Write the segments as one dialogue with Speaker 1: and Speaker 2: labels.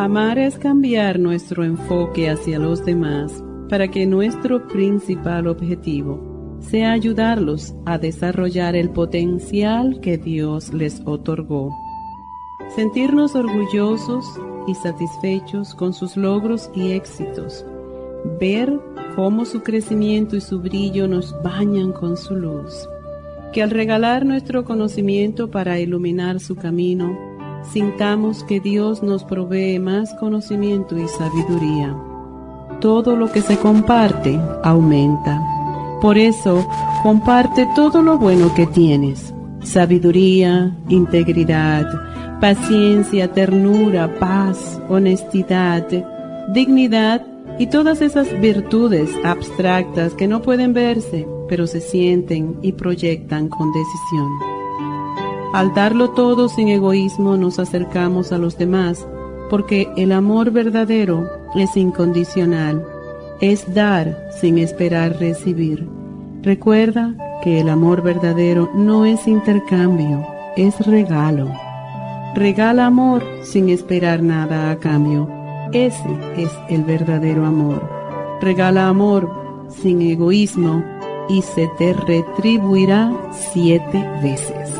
Speaker 1: Amar es cambiar nuestro enfoque hacia los demás para que nuestro principal objetivo sea ayudarlos a desarrollar el potencial que Dios les otorgó. Sentirnos orgullosos y satisfechos con sus logros y éxitos. Ver cómo su crecimiento y su brillo nos bañan con su luz. Que al regalar nuestro conocimiento para iluminar su camino, sintamos que Dios nos provee más conocimiento y sabiduría. Todo lo que se comparte aumenta. Por eso, comparte todo lo bueno que tienes. Sabiduría, integridad, paciencia, ternura, paz, honestidad, dignidad y todas esas virtudes abstractas que no pueden verse, pero se sienten y proyectan con decisión. Al darlo todo sin egoísmo nos acercamos a los demás, porque el amor verdadero es incondicional, es dar sin esperar recibir. Recuerda que el amor verdadero no es intercambio, es regalo. Regala amor sin esperar nada a cambio. Ese es el verdadero amor. Regala amor sin egoísmo y se te retribuirá siete veces.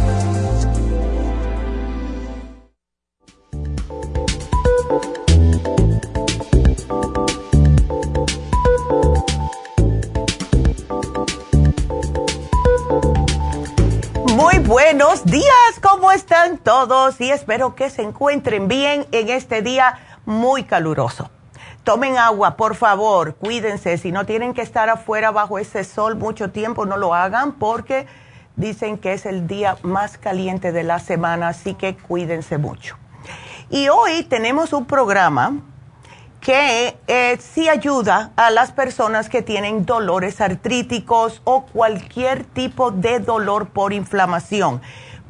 Speaker 2: Días, ¿cómo están todos? Y espero que se encuentren bien en este día muy caluroso. Tomen agua, por favor, cuídense. Si no tienen que estar afuera bajo ese sol mucho tiempo, no lo hagan porque dicen que es el día más caliente de la semana, así que cuídense mucho. Y hoy tenemos un programa que eh, sí ayuda a las personas que tienen dolores artríticos o cualquier tipo de dolor por inflamación.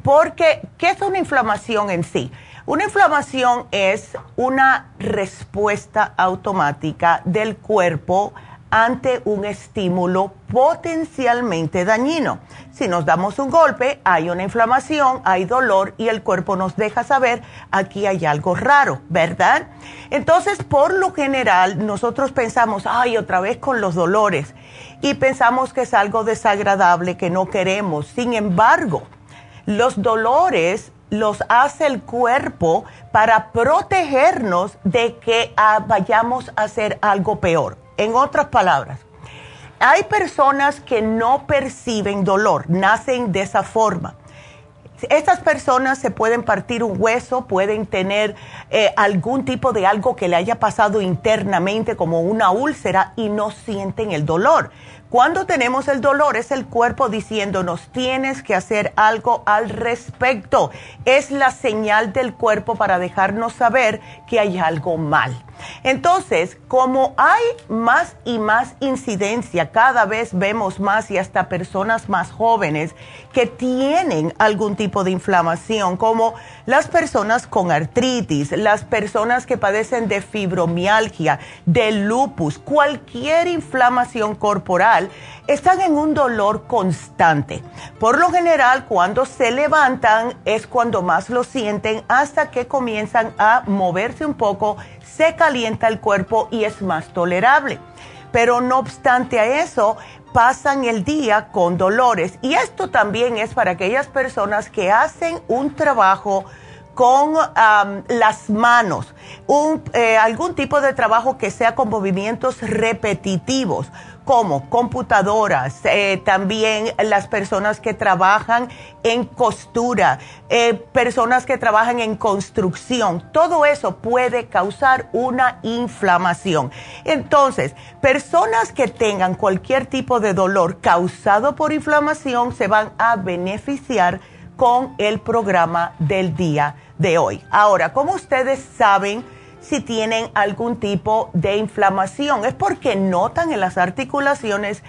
Speaker 2: Porque, ¿qué es una inflamación en sí? Una inflamación es una respuesta automática del cuerpo ante un estímulo potencialmente dañino. Si nos damos un golpe, hay una inflamación, hay dolor y el cuerpo nos deja saber, aquí hay algo raro, ¿verdad? Entonces, por lo general, nosotros pensamos, ay, otra vez con los dolores, y pensamos que es algo desagradable que no queremos. Sin embargo, los dolores los hace el cuerpo para protegernos de que ah, vayamos a hacer algo peor. En otras palabras, hay personas que no perciben dolor, nacen de esa forma. estas personas se pueden partir un hueso, pueden tener eh, algún tipo de algo que le haya pasado internamente como una úlcera y no sienten el dolor. Cuando tenemos el dolor es el cuerpo diciéndonos tienes que hacer algo al respecto. Es la señal del cuerpo para dejarnos saber que hay algo mal. Entonces, como hay más y más incidencia, cada vez vemos más y hasta personas más jóvenes que tienen algún tipo de inflamación, como las personas con artritis, las personas que padecen de fibromialgia, de lupus, cualquier inflamación corporal, están en un dolor constante. Por lo general, cuando se levantan es cuando más lo sienten hasta que comienzan a moverse un poco, se calienta el cuerpo y es más tolerable. Pero no obstante a eso, pasan el día con dolores. Y esto también es para aquellas personas que hacen un trabajo con las manos, eh, algún tipo de trabajo que sea con movimientos repetitivos como computadoras, eh, también las personas que trabajan en costura, eh, personas que trabajan en construcción, todo eso puede causar una inflamación. Entonces, personas que tengan cualquier tipo de dolor causado por inflamación se van a beneficiar con el programa del día de hoy. Ahora, como ustedes saben, si tienen algún tipo de inflamación. Es porque notan en las articulaciones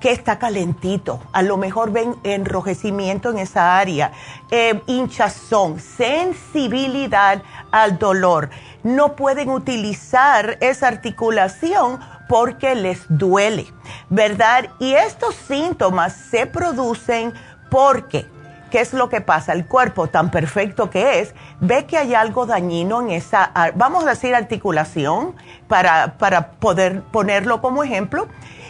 Speaker 2: que está calentito. A lo mejor ven enrojecimiento en esa área, eh, hinchazón, sensibilidad al dolor. No pueden utilizar esa articulación porque les duele, ¿verdad? Y estos síntomas se producen porque ¿qué es lo que pasa? El cuerpo, tan perfecto que es, ve que hay algo dañino en esa, vamos a decir, articulación, para, para poder ponerlo como ejemplo.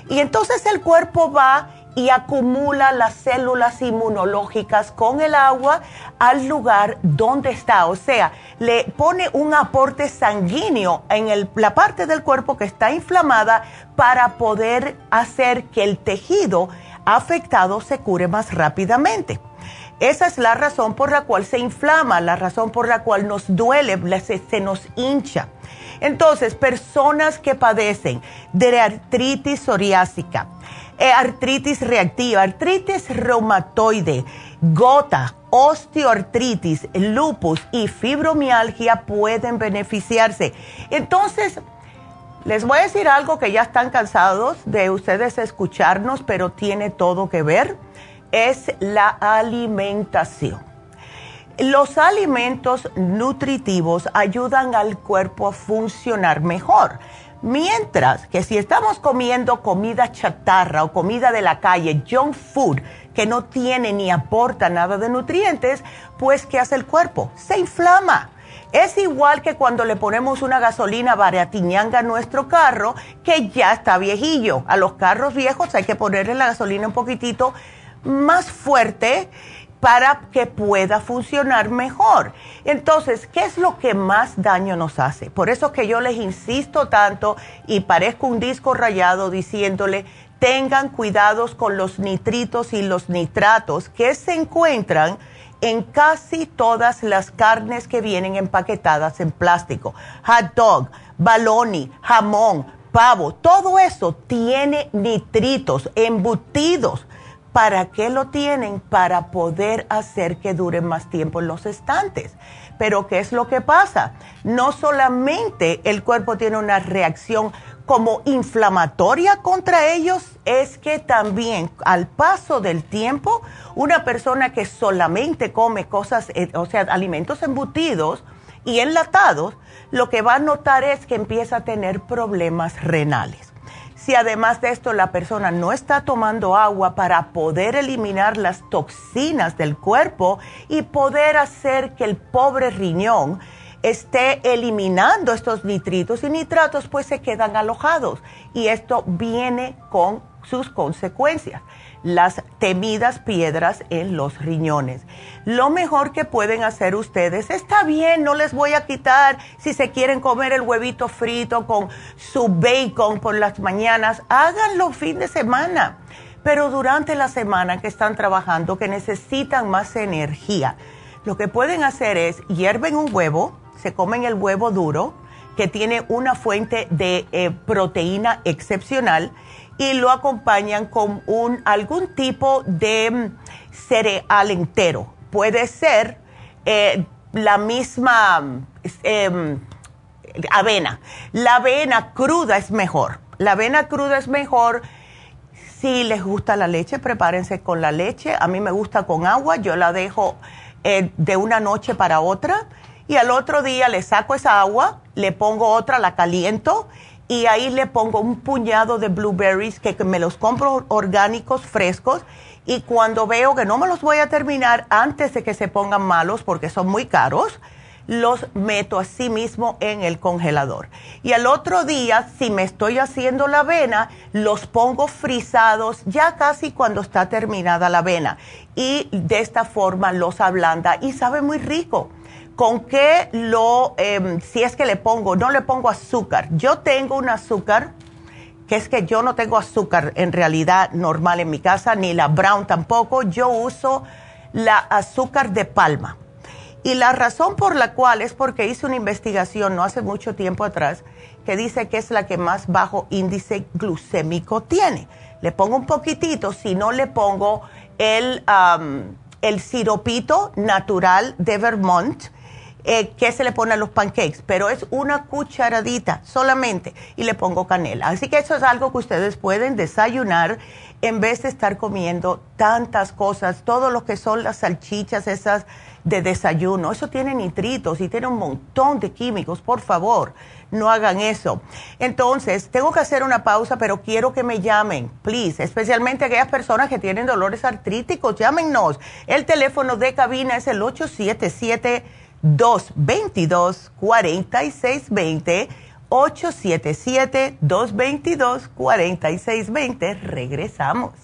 Speaker 2: Y entonces el cuerpo va y acumula las células inmunológicas con el agua al lugar donde está. O sea, le pone un aporte sanguíneo en la parte del cuerpo que está inflamada para poder hacer que el tejido afectado se cure más rápidamente. Esa es la razón por la cual se inflama, la razón por la cual nos duele, se, nos hincha. Entonces, personas que padecen de artritis psoriásica, eh, artritis reactiva, artritis reumatoide, gota, osteoartritis, lupus y fibromialgia pueden beneficiarse. Entonces, les voy a decir algo que ya están cansados de ustedes escucharnos, pero tiene todo que ver es la alimentación. Los alimentos nutritivos ayudan al cuerpo a funcionar mejor, mientras que si estamos comiendo comida chatarra o comida de la calle, junk food, que no tiene ni aporta nada de nutrientes, pues ¿qué hace el cuerpo? Se inflama. Es igual que cuando le ponemos una gasolina baratiñanga a nuestro carro, que ya está viejillo. A los carros viejos hay que ponerle la gasolina un poquitito más fuerte para que pueda funcionar mejor. Entonces, ¿qué es lo que más daño nos hace? Por eso que yo les insisto tanto y parezco un disco rayado diciéndole, tengan cuidados con los nitritos y los nitratos que se encuentran en casi todas las carnes que vienen empaquetadas en plástico. Hot dog, baloney, jamón, pavo, todo eso tiene nitritos embutidos ¿Para qué lo tienen? Para poder hacer que duren más tiempo en los estantes. Pero ¿qué es lo que pasa? No solamente el cuerpo tiene una reacción como inflamatoria contra ellos, es que también al paso del tiempo, una persona que solamente come cosas, eh, o sea, alimentos embutidos y enlatados, lo que va a notar es que empieza a tener problemas renales. Si además de esto la persona no está tomando agua para poder eliminar las toxinas del cuerpo y poder hacer que el pobre riñón esté eliminando estos nitritos y nitratos, pues se quedan alojados. Y esto viene con sus consecuencias las temidas piedras en los riñones. Lo mejor que pueden hacer ustedes, está bien, no les voy a quitar si se quieren comer el huevito frito con su bacon por las mañanas, háganlo fin de semana. pero durante la semana que están trabajando, que necesitan más energía, lo que pueden hacer es hierven un huevo, se comen el huevo duro, que tiene una fuente de eh, proteína excepcional, y lo acompañan con un, algún tipo de mm, cereal entero. Puede ser eh, la misma em, avena. La avena cruda es mejor. La avena cruda es mejor. Si les gusta la leche, prepárense con la leche. A mí me gusta con agua. Yo la dejo eh, de una noche para otra. Y al otro día le saco esa agua, le pongo otra, la caliento y ahí le pongo un puñado de blueberries que, me los compro orgánicos, frescos, y cuando veo que no me los voy a terminar antes de que se pongan malos porque son muy caros, los meto así mismo en el congelador. Y al otro día, si me estoy haciendo la avena, los pongo frisados ya casi cuando está terminada la avena. Y de esta forma los ablanda y sabe muy rico. ¿Con qué lo, em, si es que le pongo, no le pongo azúcar? Yo tengo un azúcar, que es que yo no tengo azúcar en realidad normal en mi casa, ni la brown tampoco, yo uso la azúcar de palma. Y la razón por la cual es porque hice una investigación no hace mucho tiempo atrás que dice que es la que más bajo índice glucémico tiene. Le pongo un poquitito, si no le pongo el, el siropito natural de Vermont, eh, que se le pone a los pancakes, pero es una cucharadita solamente y le pongo canela. Así que eso es algo que ustedes pueden desayunar en vez de estar comiendo tantas cosas, todo lo que son las salchichas esas de desayuno. Eso tiene nitritos y tiene un montón de químicos, por favor, no hagan eso. Entonces, tengo que hacer una pausa, pero quiero que me llamen, please, especialmente aquellas personas que tienen dolores artríticos, llámenos. El teléfono de cabina es el 877 222-4620, 877-222-4620. Regresamos.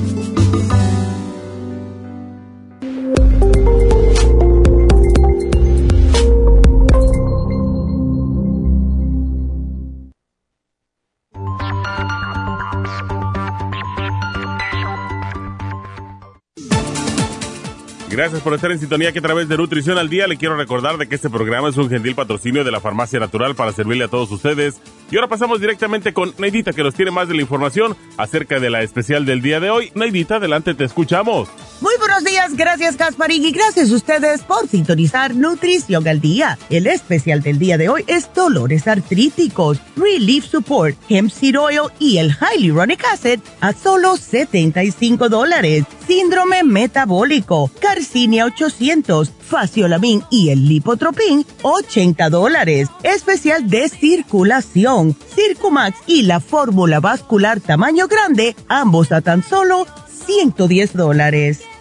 Speaker 3: Gracias por estar en sintonía que a través de Nutrición al Día le quiero recordar de que este programa es un gentil patrocinio de la Farmacia Natural para servirle a todos ustedes. Y ahora pasamos directamente con Neidita que nos tiene más de la información acerca de la especial del día de hoy. Neidita, adelante, te escuchamos.
Speaker 2: Muy buenos días, gracias Gasparín y gracias a ustedes por sintonizar Nutrición al Día. El especial del día de hoy es dolores artríticos, Relief Support, Hemp Seed y el Hyaluronic Acid a solo 75 dólares. Síndrome metabólico, Garcinia 800, Faciolamin y el Lipotropin 80 dólares. Especial de circulación, Circumax y la fórmula vascular tamaño grande, ambos a tan solo 110 dólares.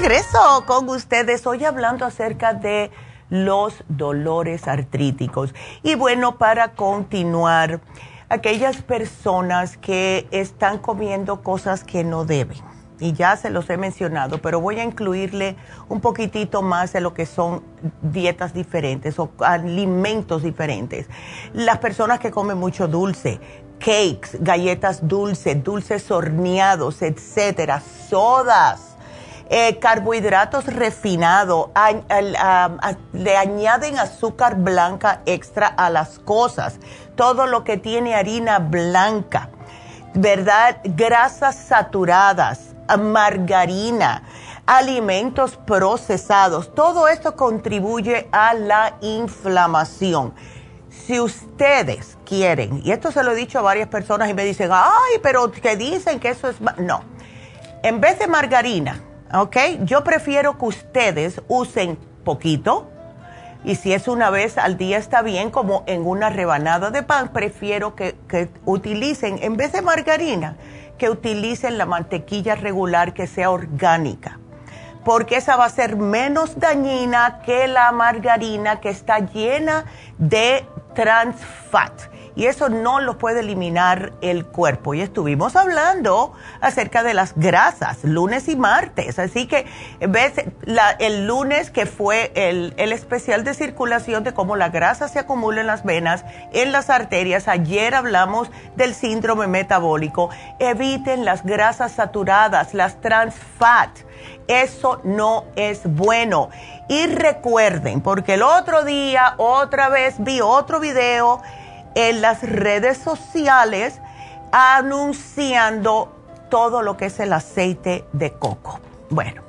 Speaker 2: Regreso con ustedes hoy hablando acerca de los dolores artríticos. Y bueno, para continuar, aquellas personas que están comiendo cosas que no deben. Y ya se los he mencionado, pero voy a incluirle un poquitito más de lo que son dietas diferentes o alimentos diferentes. Las personas que comen mucho dulce, cakes, galletas dulces, dulces horneados, etcétera, sodas eh, carbohidratos refinados, le añaden azúcar blanca extra a las cosas, todo lo que tiene harina blanca, ¿verdad? Grasas saturadas, margarina, alimentos procesados, todo esto contribuye a la inflamación. Si ustedes quieren, y esto se lo he dicho a varias personas y me dicen, ay, pero que dicen que eso es... No, en vez de margarina, ¿ok? Yo prefiero que ustedes usen poquito y si es una vez al día está bien, como en una rebanada de pan, prefiero que, que utilicen, en vez de margarina, que utilicen la mantequilla regular que sea orgánica porque esa va a ser menos dañina que la margarina que está llena de trans fat y eso no lo puede eliminar el cuerpo. Y estuvimos hablando acerca de las grasas lunes y martes. Así que ves el lunes que fue el, el especial de circulación de cómo la grasa se acumula en las venas, en las arterias. Ayer hablamos del síndrome metabólico. Eviten las grasas saturadas, las trans fat. Eso no es bueno. Y recuerden, porque el otro día otra vez vi otro video en las redes sociales anunciando todo lo que es el aceite de coco. Bueno,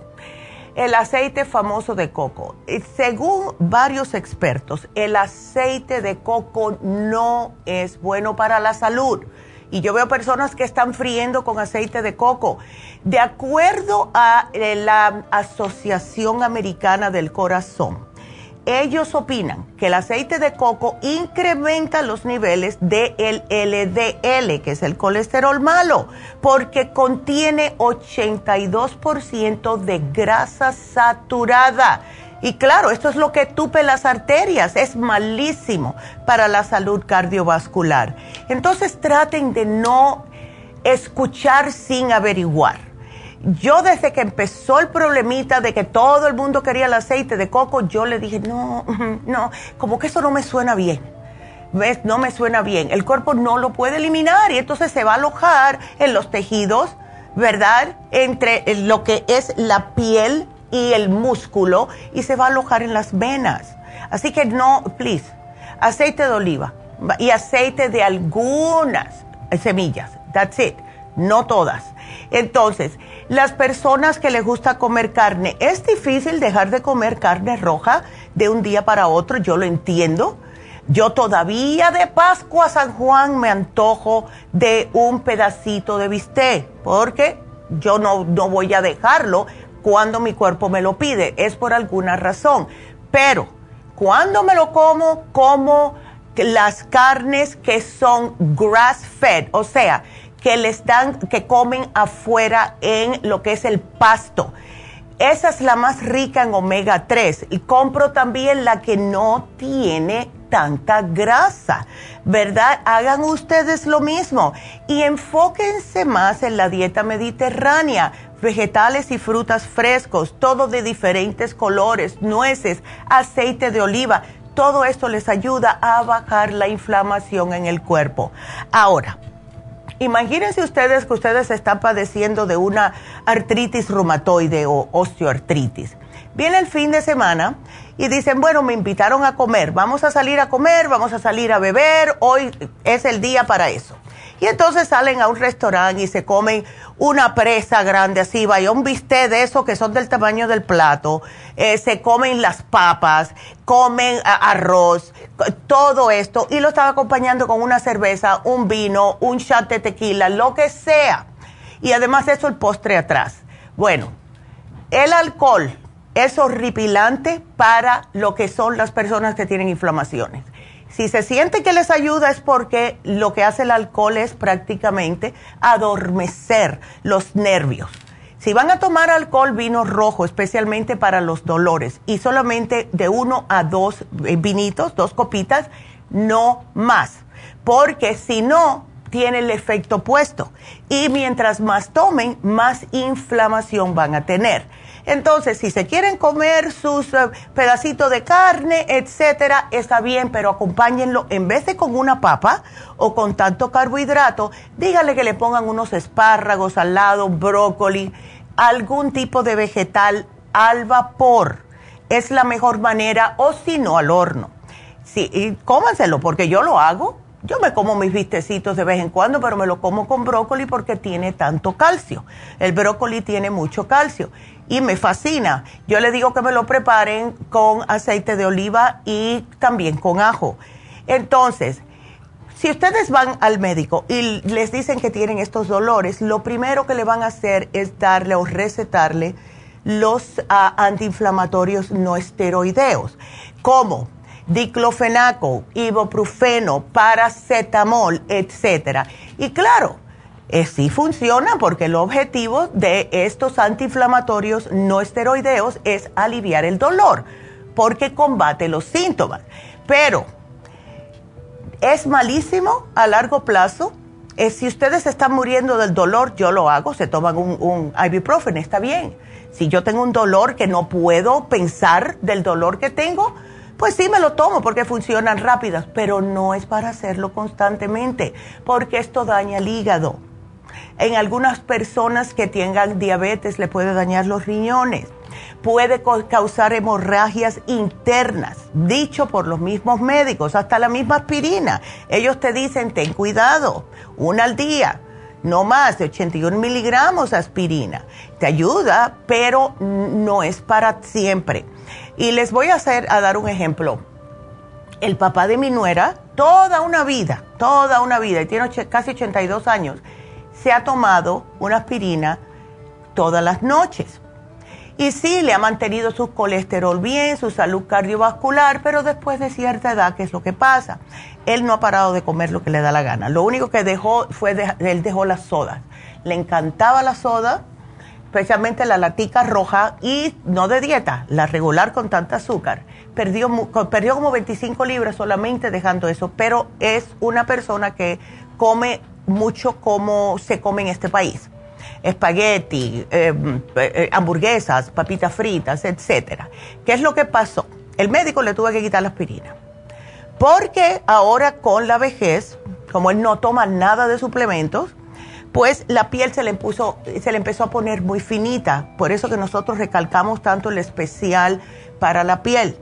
Speaker 2: el aceite famoso de coco. Según varios expertos, el aceite de coco no es bueno para la salud. Y yo veo personas que están friendo con aceite de coco. De acuerdo a la Asociación Americana del Corazón, ellos opinan que el aceite de coco incrementa los niveles de el LDL, que es el colesterol malo, porque contiene 82% de grasa saturada. Y claro, esto es lo que tupe las arterias, es malísimo para la salud cardiovascular. Entonces traten de no escuchar sin averiguar yo desde que empezó el problemita de que todo el mundo quería el aceite de coco, yo le dije, no, no, como que eso no me suena bien. No me suena bien. El cuerpo no lo puede eliminar y entonces se va a alojar en los tejidos, ¿verdad? Entre lo que es la piel y el músculo y se va a alojar en las venas. Así que no, please, aceite de oliva y aceite de algunas semillas. That's it. No todas. Entonces, las personas que les gusta comer carne, es difícil dejar de comer carne roja de un día para otro, yo lo entiendo. Yo todavía de Pascua a San Juan me antojo de un pedacito de bistec, porque yo no, no voy a dejarlo cuando mi cuerpo me lo pide, es por alguna razón. Pero cuando me lo como, como las carnes que son grass fed, o sea, que les dan, que comen afuera en lo que es el pasto. Esa es la más rica en omega 3. Y compro también la que no tiene tanta grasa, ¿verdad? Hagan ustedes lo mismo y enfóquense más en la dieta mediterránea, vegetales y frutas frescos, todo de diferentes colores, nueces, aceite de oliva. Todo esto les ayuda a bajar la inflamación en el cuerpo. Ahora, Imagínense ustedes que ustedes están padeciendo de una artritis reumatoide o osteoartritis. Viene el fin de semana y dicen, bueno, me invitaron a comer, vamos a salir a comer, vamos a salir a beber, hoy es el día para eso. Y entonces salen a un restaurante y se comen una presa grande así, vaya un bistec de esos que son del tamaño del plato, eh, se comen las papas, comen arroz, todo esto, y lo estaba acompañando con una cerveza, un vino, un shot de tequila, lo que sea. Y además eso el postre atrás. Bueno, el alcohol es horripilante para lo que son las personas que tienen inflamaciones. Si se siente que les ayuda es porque lo que hace el alcohol es prácticamente adormecer los nervios. Si van a tomar alcohol, vino rojo, especialmente para los dolores, y solamente de uno a dos eh, vinitos, dos copitas, no más, porque si no, tiene el efecto opuesto. Y mientras más tomen, más inflamación van a tener. Entonces, si se quieren comer sus eh, pedacitos de carne, etcétera, está bien, pero acompáñenlo en vez de con una papa o con tanto carbohidrato, dígale que le pongan unos espárragos al lado, brócoli, algún tipo de vegetal al vapor. Es la mejor manera, o si no, al horno. Sí, y cómanselo, porque yo lo hago yo me como mis vistecitos de vez en cuando, pero me lo como con brócoli porque tiene tanto calcio. El brócoli tiene mucho calcio y me fascina. Yo le digo que me lo preparen con aceite de oliva y también con ajo. Entonces, si ustedes van al médico y les dicen que tienen estos dolores, lo primero que le van a hacer es darle o recetarle los ah, antiinflamatorios no esteroideos, como diclofenaco, ibuprofeno, paracetamol, etc. Y claro, eh, sí funciona porque el objetivo de estos antiinflamatorios no esteroideos es aliviar el dolor, porque combate los síntomas. Pero es malísimo a largo plazo. Eh, si ustedes están muriendo del dolor, yo lo hago, se toman un, un ibuprofen, está bien. Si yo tengo un dolor que no puedo pensar del dolor que tengo, pues sí me lo tomo porque funcionan rápidas, pero no es para hacerlo constantemente, porque esto daña el hígado. En algunas personas que tengan diabetes le puede dañar los riñones, puede causar hemorragias internas, dicho por los mismos médicos, hasta la misma aspirina. Ellos te dicen, ten cuidado, una al día, no más de 81 miligramos aspirina. Te ayuda, pero no es para siempre. Y les voy a hacer, a dar un ejemplo. El papá de mi nuera, toda una vida, toda una vida, y tiene casi 82 años, se ha tomado una aspirina todas las noches. Y sí, le ha mantenido su colesterol bien, su salud cardiovascular, pero después de cierta edad, ¿qué es lo que pasa? Él no ha parado de comer lo que le da la gana. Lo único que dejó fue, él dejó las sodas. Le encantaba la soda, especialmente la latica roja y no de dieta, la regular con tanta azúcar. Perdió, perdió como 25 libras solamente dejando eso, pero es una persona que come mucho como se come en este país. Espagueti, eh, eh, hamburguesas, papitas fritas, etcétera. ¿Qué es lo que pasó? El médico le tuvo que quitar la aspirina. Porque ahora con la vejez, como él no toma nada de suplementos, pues la piel se le, puso, se le empezó a poner muy finita. Por eso que nosotros recalcamos tanto el especial para la piel.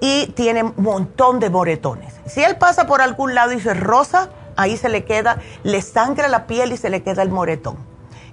Speaker 2: Y tiene un montón de moretones. Si él pasa por algún lado y se rosa, ahí se le queda, le sangra la piel y se le queda el moretón.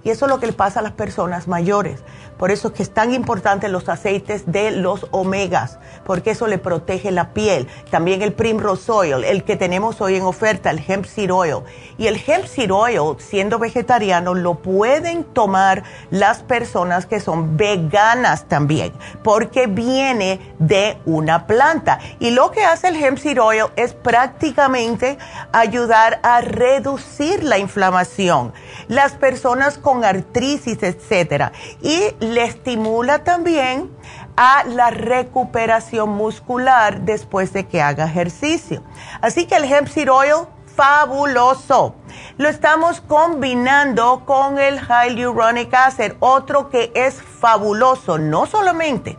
Speaker 2: Y eso es lo que le pasa a las personas mayores. Por eso es que es tan importante los aceites de los omegas, porque eso le protege la piel. También el Primrose Oil, el que tenemos hoy en oferta, el Hemp Seed Oil. Y el Hemp Seed Oil, siendo vegetariano, lo pueden tomar las personas que son veganas también, porque viene de una planta. Y lo que hace el Hemp Seed Oil es prácticamente ayudar a reducir la inflamación. Las personas con artritis, etcétera. Y le estimula también a la recuperación muscular después de que haga ejercicio. Así que el hemp seed oil, fabuloso. Lo estamos combinando con el hyaluronic acid, otro que es fabuloso, no solamente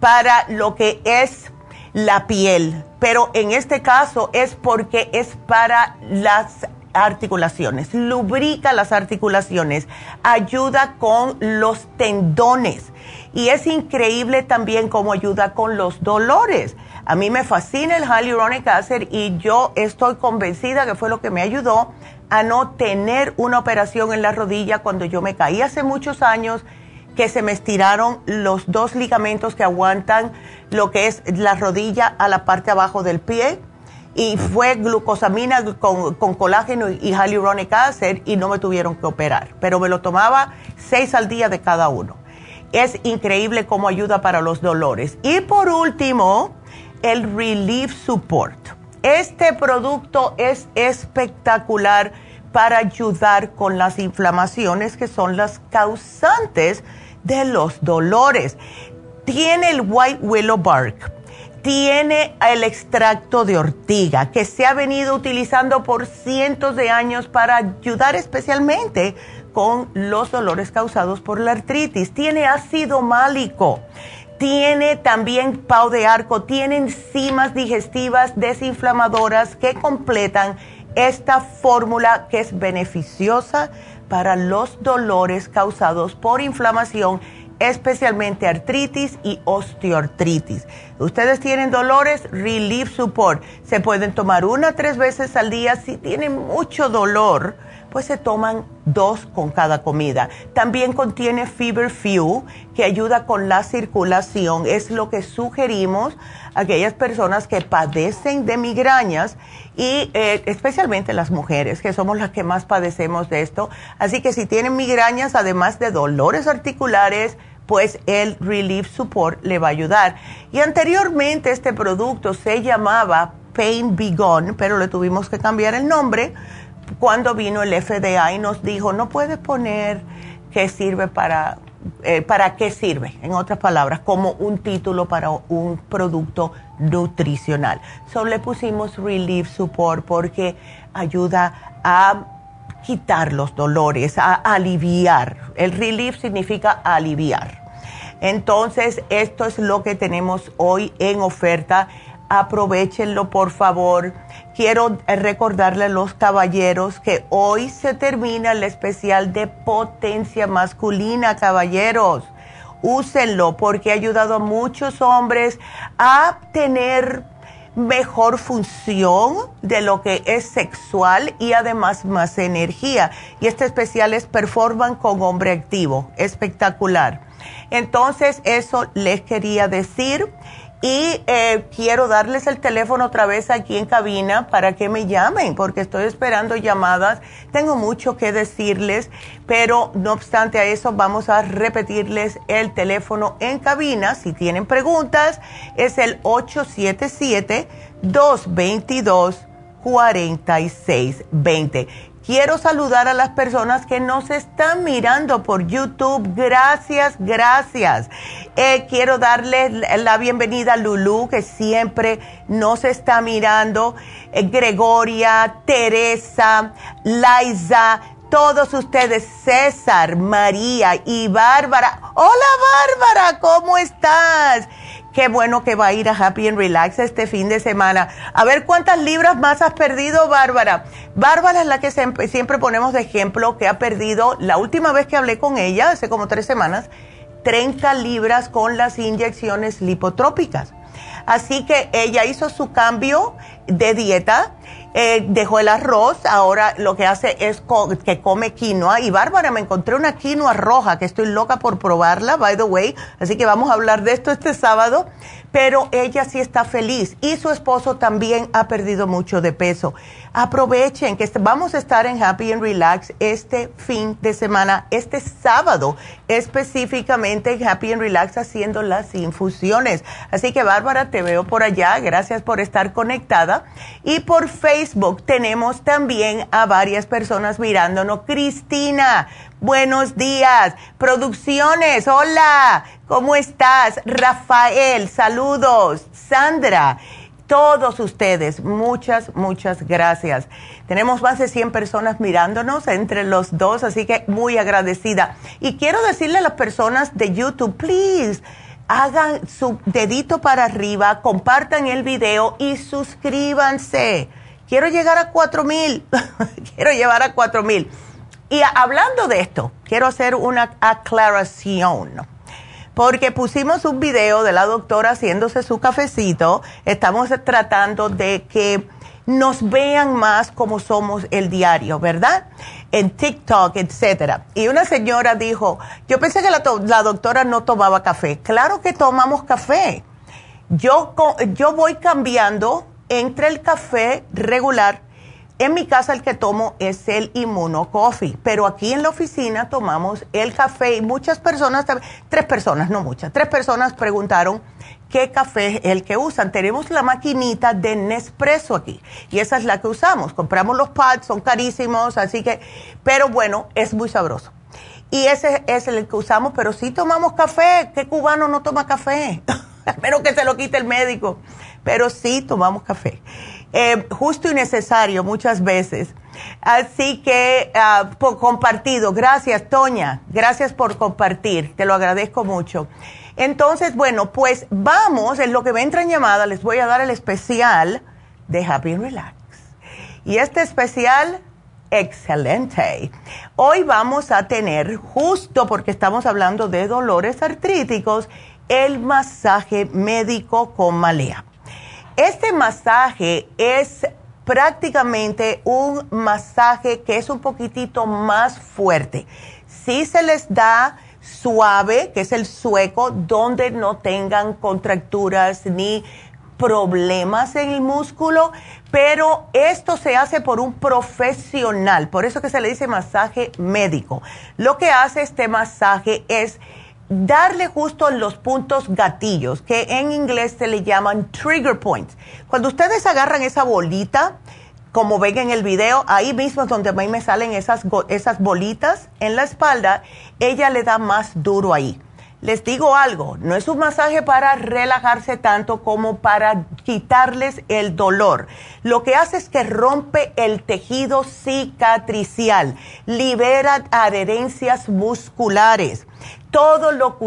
Speaker 2: para lo que es la piel, pero en este caso es porque es para las articulaciones, lubrica las articulaciones, ayuda con los tendones y es increíble también cómo ayuda con los dolores. A mí me fascina el hyaluronic acid y yo estoy convencida que fue lo que me ayudó a no tener una operación en la rodilla cuando yo me caí hace muchos años que se me estiraron los dos ligamentos que aguantan lo que es la rodilla a la parte abajo del pie y fue glucosamina con, colágeno y hyaluronic acid y no me tuvieron que operar, pero me lo tomaba seis al día de cada uno. Es increíble cómo ayuda para los dolores. Y por último, el Relief Support. Este producto es espectacular para ayudar con las inflamaciones que son las causantes de los dolores. Tiene el White Willow Bark, tiene el extracto de ortiga que se ha venido utilizando por cientos de años para ayudar especialmente con los dolores causados por la artritis. Tiene ácido málico. Tiene también pau de arco, tiene enzimas digestivas desinflamadoras que completan esta fórmula que es beneficiosa para los dolores causados por inflamación, especialmente artritis y osteoartritis. Ustedes tienen dolores, Relief Support. Se pueden tomar una tres veces al día si tienen mucho dolor pues se toman dos con cada comida. También contiene Fever Few, que ayuda con la circulación. Es lo que sugerimos a aquellas personas que padecen de migrañas y eh, especialmente las mujeres, que somos las que más padecemos de esto. Así que si tienen migrañas, además de dolores articulares, pues el Relief Support le va a ayudar. Y anteriormente este producto se llamaba Pain Be Gone, pero le tuvimos que cambiar el nombre cuando vino el FDA y nos dijo, no puedes poner qué sirve para, eh, para qué sirve, en otras palabras, como un título para un producto nutricional. Solo le pusimos Relief Support porque ayuda a quitar los dolores, a aliviar. El relief significa aliviar. Entonces, esto es lo que tenemos hoy en oferta. Aprovechenlo, por favor quiero recordarle a los caballeros que hoy se termina el especial de potencia masculina, caballeros. Úsenlo porque ha ayudado a muchos hombres a tener mejor función de lo que es sexual y además más energía. Y este especial es Performan con Hombre Activo. Espectacular. Entonces, eso les quería decir. Y eh, quiero darles el teléfono otra vez aquí en cabina para que me llamen, porque estoy esperando llamadas. Tengo mucho que decirles, pero no obstante a eso, vamos a repetirles el teléfono en cabina. Si tienen preguntas, es el 877-222-4620. Quiero saludar a las personas que nos están mirando por YouTube. Gracias, gracias. Eh, quiero darles la bienvenida a Lulu, que siempre nos está mirando. Eh, Gregoria, Teresa, Liza, todos ustedes, César, María y Bárbara. Hola Bárbara, ¿cómo estás? Qué bueno que va a ir a Happy and Relax este fin de semana. A ver cuántas libras más has perdido, Bárbara. Bárbara es la que siempre ponemos de ejemplo que ha perdido, la última vez que hablé con ella, hace como tres semanas, 30 libras con las inyecciones lipotrópicas. Así que ella hizo su cambio de dieta eh, dejó el arroz, ahora lo que hace es que come quinoa. Y Bárbara, me encontré una quinoa roja que estoy loca por probarla, by the way. Así que vamos a hablar de esto este sábado. Pero ella sí está feliz y su esposo también ha perdido mucho de peso. Aprovechen que vamos a estar en Happy and Relax este fin de semana, este sábado, específicamente en Happy and Relax haciendo las infusiones. Así que Bárbara, te veo por allá. Gracias por estar conectada. Y por Facebook tenemos también a varias personas mirándonos. Cristina, buenos días. Producciones, hola. ¿Cómo estás? Rafael, saludos. Sandra, todos ustedes, muchas, muchas gracias. Tenemos más de 100 personas mirándonos entre los dos, así que muy agradecida. Y quiero decirle a las personas de YouTube, please, hagan su dedito para arriba, compartan el video y suscríbanse. Quiero llegar a 4000. quiero llevar a 4000. Y hablando de esto, quiero hacer una aclaración porque pusimos un video de la doctora haciéndose su cafecito. Estamos tratando de que nos vean más como somos el diario, ¿verdad? En TikTok, etcétera. Y una señora dijo, yo pensé que la, doctora no tomaba café. Claro que tomamos café. Yo, yo voy cambiando entre el café regular en mi casa el que tomo es el Immuno Coffee, pero aquí en la oficina tomamos el café y muchas personas, tres personas, no muchas, tres personas preguntaron qué café es el que usan. Tenemos la maquinita de Nespresso aquí y esa es la que usamos. Compramos los pads, son carísimos, así que, pero bueno, es muy sabroso. Y ese es el que usamos, pero sí tomamos café. ¿Qué cubano no toma café? Espero que se lo quite el médico, pero sí tomamos café. Eh, justo y necesario muchas veces. Así que ah, por compartido, gracias Toña, gracias por compartir, te lo agradezco mucho. Entonces, bueno, pues vamos, en lo que me entra en llamada, les voy a dar el especial de Happy Relax. Y este especial, excelente. Hoy vamos a tener, justo porque estamos hablando de dolores artríticos, el masaje médico con malea. Este masaje es prácticamente un masaje que es un poquitito más fuerte. Si se les da suave, que es el sueco, donde no tengan contracturas ni problemas en el músculo, pero esto se hace por un profesional, por eso que se le dice masaje médico. Lo que hace este masaje es darle justo los puntos gatillos, que en inglés se le llaman trigger points. Cuando ustedes agarran esa bolita, como ven en el video, ahí mismo es donde a mí me salen esas, esas bolitas en la espalda, ella le da más duro ahí. Les digo algo, no es un masaje para relajarse tanto como para quitarles el dolor. Lo que hace es que rompe el tejido cicatricial, libera adherencias musculares todo lo que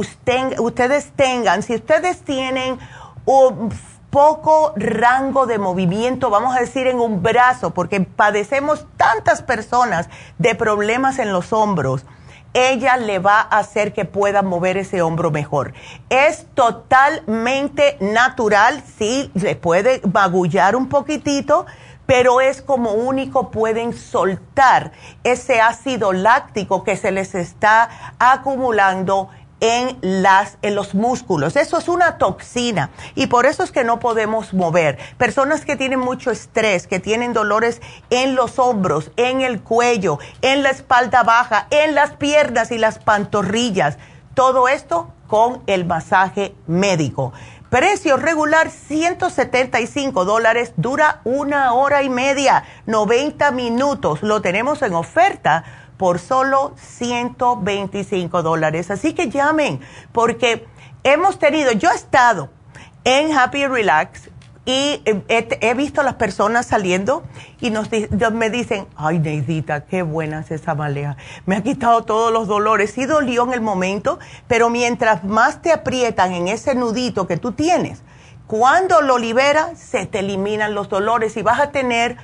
Speaker 2: ustedes tengan, si ustedes tienen un poco rango de movimiento, vamos a decir en un brazo, porque padecemos tantas personas de problemas en los hombros, ella le va a hacer que pueda mover ese hombro mejor. Es totalmente natural, sí, le puede magullar un poquitito, pero es como único pueden soltar ese ácido láctico que se les está acumulando en, las, en los músculos. Eso es una toxina y por eso es que no podemos mover. Personas que tienen mucho estrés, que tienen dolores en los hombros, en el cuello, en la espalda baja, en las piernas y las pantorrillas. Todo esto con el masaje médico. Precio regular 175 dólares, dura una hora y media, 90 minutos. Lo tenemos en oferta por solo 125 dólares. Así que llamen, porque hemos tenido, yo he estado en Happy Relax y he, visto a las personas saliendo y nos, me dicen, ay Neidita, qué buena es esa malea. Me ha quitado todos los dolores. Sí dolió en el momento, pero mientras más te aprietan en ese nudito que tú tienes, cuando lo liberas, se te eliminan los dolores y vas a tener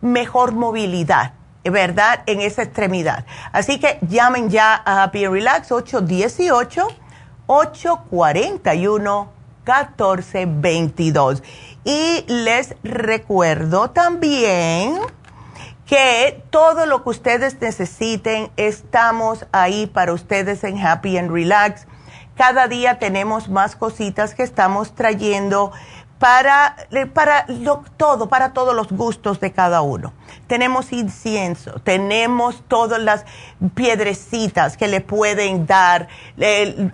Speaker 2: mejor movilidad, ¿verdad? En esa extremidad. Así que llamen ya a Happy Relax 818 841 1422. Y les recuerdo también que todo lo que ustedes necesiten, estamos ahí para ustedes en Happy and Relax. Cada día tenemos más cositas que estamos trayendo para, para todo, para todos los gustos de cada uno. Tenemos incienso, tenemos todas las piedrecitas que le pueden dar,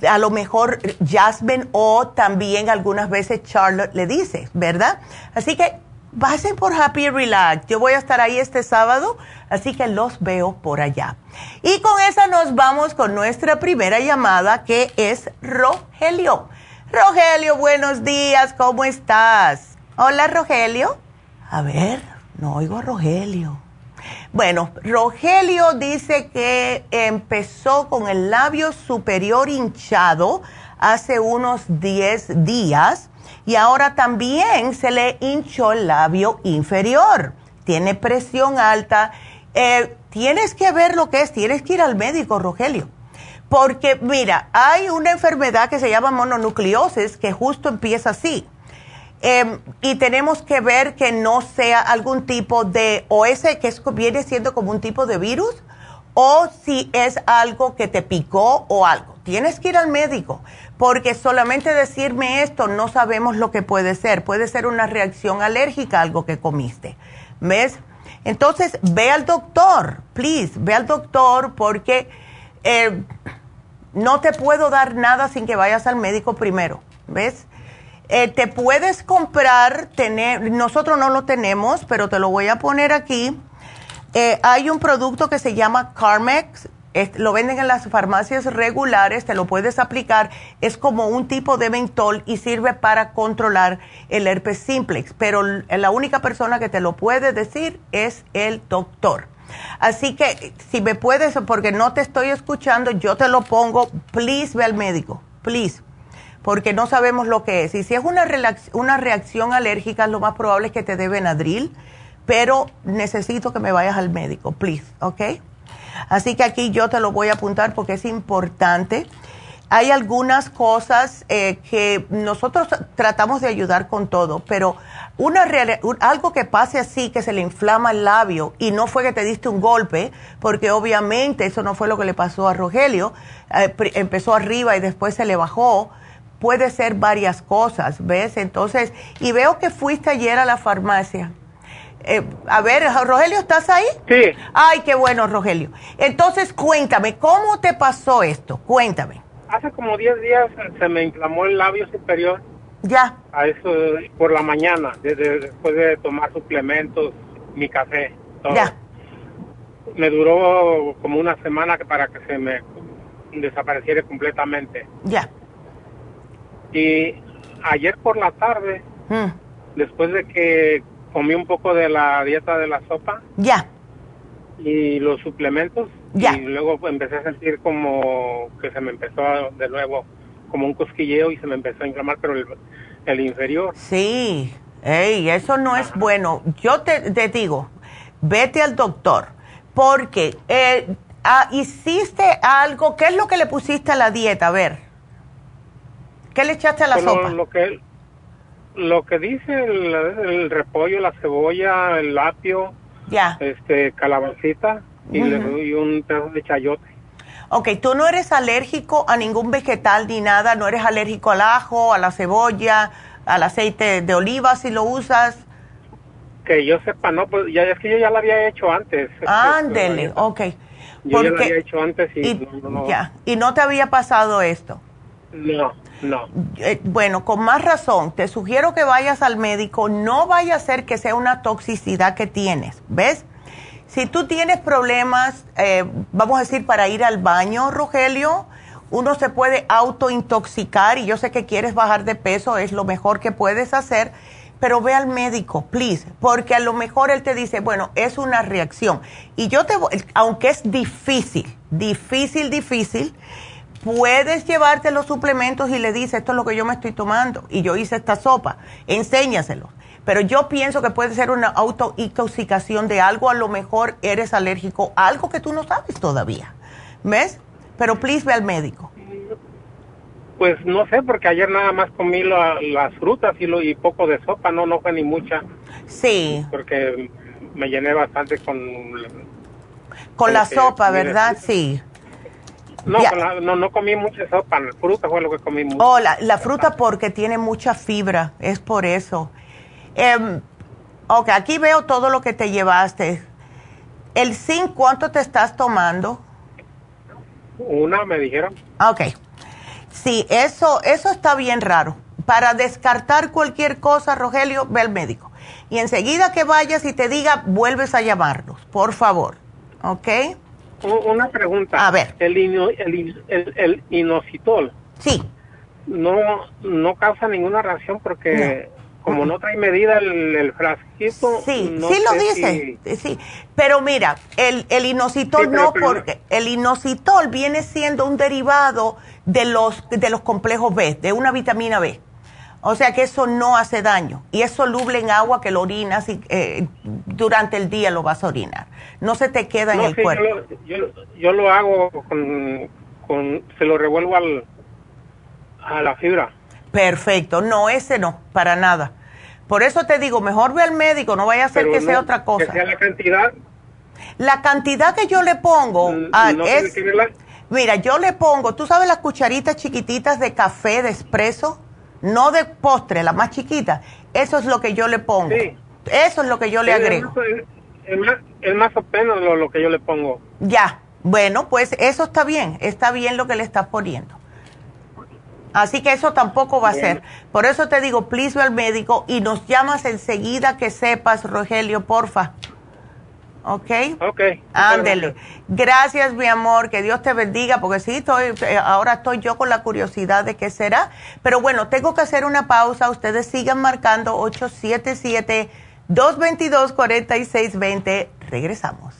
Speaker 2: a lo mejor Jasmine o también algunas veces Charlotte le dice, ¿verdad? Así que pasen por Happy Relax. Yo voy a estar ahí este sábado, así que los veo por allá. Y con esa nos vamos con nuestra primera llamada, que es Rogelio. Rogelio, buenos días, ¿cómo estás? Hola, Rogelio. A ver, no oigo a Rogelio. Bueno, Rogelio dice que empezó con el labio superior hinchado hace unos 10 días y ahora también se le hinchó el labio inferior. Tiene presión alta. Eh, tienes que ver lo que es, tienes que ir al médico, Rogelio. Porque mira, hay una enfermedad que se llama mononucleosis que justo empieza así. Em, y tenemos que ver que no sea algún tipo de, o ese que viene siendo como un tipo de virus, o si es algo que te picó o algo. Tienes que ir al médico, porque solamente decirme esto no sabemos lo que puede ser. Puede ser una reacción alérgica a algo que comiste. ¿Ves? Entonces, ve al doctor, please, ve al doctor porque eh, no te puedo dar nada sin que vayas al médico primero. ¿Ves? Eh, te puedes comprar, tener, nosotros no lo tenemos, pero te lo voy a poner aquí. Eh, hay un producto que se llama Carmex lo venden en las farmacias regulares, te lo puedes aplicar, es como un tipo de mentol y sirve para controlar el herpes simplex, pero la única persona que te lo puede decir es el doctor. Así que si me puedes, porque no te estoy escuchando, yo te lo pongo, please ve al médico, please, porque no sabemos lo que es. Y si es una, una reacción alérgica, lo más probable es que te dé Benadryl, pero necesito que me vayas al médico, please, ¿ok? Así que aquí yo te lo voy a apuntar porque es importante. Hay algunas cosas eh, que nosotros tratamos de ayudar con todo, pero una algo que pase así, que se le inflama el labio y no fue que te diste un golpe, porque obviamente eso no fue lo que le pasó a Rogelio, eh, empezó arriba y después se le bajó, puede ser varias cosas, ¿ves? Entonces, y veo que fuiste ayer a la farmacia. Eh, a ver, Rogelio, ¿estás ahí?
Speaker 4: Sí.
Speaker 2: Ay, qué bueno, Rogelio. Entonces, cuéntame, ¿cómo te pasó esto? Cuéntame.
Speaker 4: Hace como 10 días se me inflamó el labio superior.
Speaker 2: Ya.
Speaker 4: A eso por la mañana, desde, después de tomar suplementos, mi café, todo. Ya. Me duró como una semana para que se me desapareciera completamente.
Speaker 2: Ya.
Speaker 4: Y ayer por la tarde, mm. después de que comí un poco de la dieta de la sopa.
Speaker 2: Ya.
Speaker 4: Y los suplementos.
Speaker 2: Ya.
Speaker 4: Y luego empecé a sentir como que se me empezó de nuevo como un cosquilleo y se me empezó a inflamar, pero el, inferior.
Speaker 2: Sí. Ey, eso no es bueno. Yo te, digo, vete al doctor, porque eh, ah, hiciste algo, ¿qué es lo que le pusiste a la dieta? A ver. ¿Qué le echaste a la sopa?
Speaker 4: Lo que, lo que dice el, repollo, la cebolla, el apio,
Speaker 2: ya.
Speaker 4: este, calabacita y le doy un pedazo de chayote.
Speaker 2: Ok, tú no eres alérgico a ningún vegetal ni nada, no eres alérgico al ajo, a la cebolla, al aceite de oliva si lo usas.
Speaker 4: Que yo sepa, no, pues ya es que yo ya lo había hecho antes.
Speaker 2: Este, Ándele, ok.
Speaker 4: Yo ya lo había hecho antes y,
Speaker 2: Ya, y no te había pasado esto.
Speaker 4: No. No.
Speaker 2: Eh, bueno, con más razón, te sugiero que vayas al médico, no vaya a ser que sea una toxicidad que tienes, ¿ves? Si tú tienes problemas, eh, vamos a decir, para ir al baño, Rogelio, uno se puede autointoxicar y yo sé que quieres bajar de peso, es lo mejor que puedes hacer, pero ve al médico, please, porque a lo mejor él te dice, bueno, es una reacción. Y yo te, aunque es difícil, difícil, difícil, puedes llevarte los suplementos y le dices, esto es lo que yo me estoy tomando y yo hice esta sopa, enséñaselo. Pero yo pienso que puede ser una autointoxicación de algo, a lo mejor eres alérgico a algo que tú no sabes todavía. ¿Ves? Pero please ve al médico.
Speaker 4: Pues no sé, porque ayer nada más comí las frutas y, lo, y poco de sopa, no, no fue ni mucha.
Speaker 2: Sí.
Speaker 4: Porque me llené bastante con...
Speaker 2: Con la sopa, ¿verdad? Sí.
Speaker 4: No, no, comí mucha sopa, la fruta fue lo que comí mucho.
Speaker 2: Oh, la, fruta porque tiene mucha fibra, es por eso. Eh, ok, aquí veo todo lo que te llevaste. ¿El zinc cuánto te estás tomando?
Speaker 4: Una, me dijeron.
Speaker 2: Ok. Sí, eso, eso está bien raro. Para descartar cualquier cosa, Rogelio, ve al médico. Y enseguida que vayas y te diga, vuelves a llamarnos, por favor. ¿Ok?
Speaker 4: Una pregunta.
Speaker 2: A ver.
Speaker 4: El, el, el, inositol.
Speaker 2: Sí.
Speaker 4: No, no causa ninguna reacción porque como no trae medida el, frasquito.
Speaker 2: Sí, sí lo dice. Sí. Pero mira, el, el inositol no, porque el inositol viene siendo un derivado de los, de los complejos B, de una vitamina B. O sea que eso no hace daño y es soluble en agua que lo orinas y eh, durante el día lo vas a orinar. No se te queda en el cuerpo.
Speaker 4: Yo lo, yo, lo hago con, con, se lo revuelvo al, a la fibra.
Speaker 2: Perfecto, no, ese no, para nada. Por eso te digo, mejor ve al médico, no vaya a ser que sea otra cosa.
Speaker 4: Que sea la cantidad.
Speaker 2: La cantidad que yo le pongo
Speaker 4: mm, ah, es...
Speaker 2: Mira, yo le pongo, tú sabes las cucharitas chiquititas de café, de espresso no de postre, la más chiquita. Eso es lo que yo le pongo. Eso es lo que yo le agrego.
Speaker 4: Es más, o menos lo, que yo le pongo.
Speaker 2: Ya, bueno, pues eso está bien, está bien lo que le estás poniendo. Así que eso tampoco va a ser. Por eso te digo, please ve al médico y nos llamas enseguida que sepas, Rogelio, porfa. ¿Ok?
Speaker 4: Ok.
Speaker 2: Ándele. Gracias, mi amor. Que Dios te bendiga, porque sí, estoy, eh, ahora estoy yo con la curiosidad de qué será. Pero bueno, tengo que hacer una pausa. Ustedes sigan marcando 877-222-4620. Regresamos.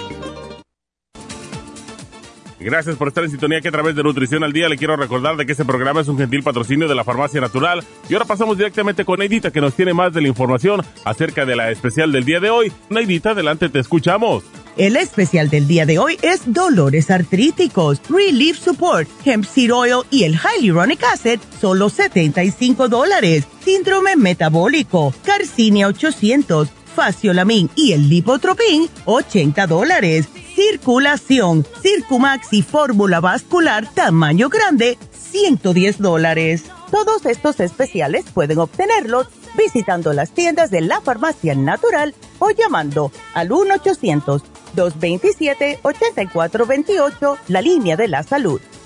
Speaker 3: Gracias por estar en sintonía que a través de Nutrición al Día le quiero recordar de que este programa es un gentil patrocinio de la Farmacia Natural. Y ahora pasamos directamente con Neidita que nos tiene más de la información acerca de la especial del día de hoy. Neidita, adelante, te escuchamos.
Speaker 5: El especial del día de hoy es dolores artríticos, Relief Support, Hemp Seed Oil y el Hyaluronic Acid, solo 75 dólares. Síndrome metabólico, Carcinia 800, Faciolamin y el Lipotropin, 80 dólares circulación, Circumax y fórmula vascular tamaño grande, 110 dólares. Todos estos especiales pueden obtenerlos visitando las tiendas de la farmacia natural o llamando al 1-800-227-8428, la línea de la salud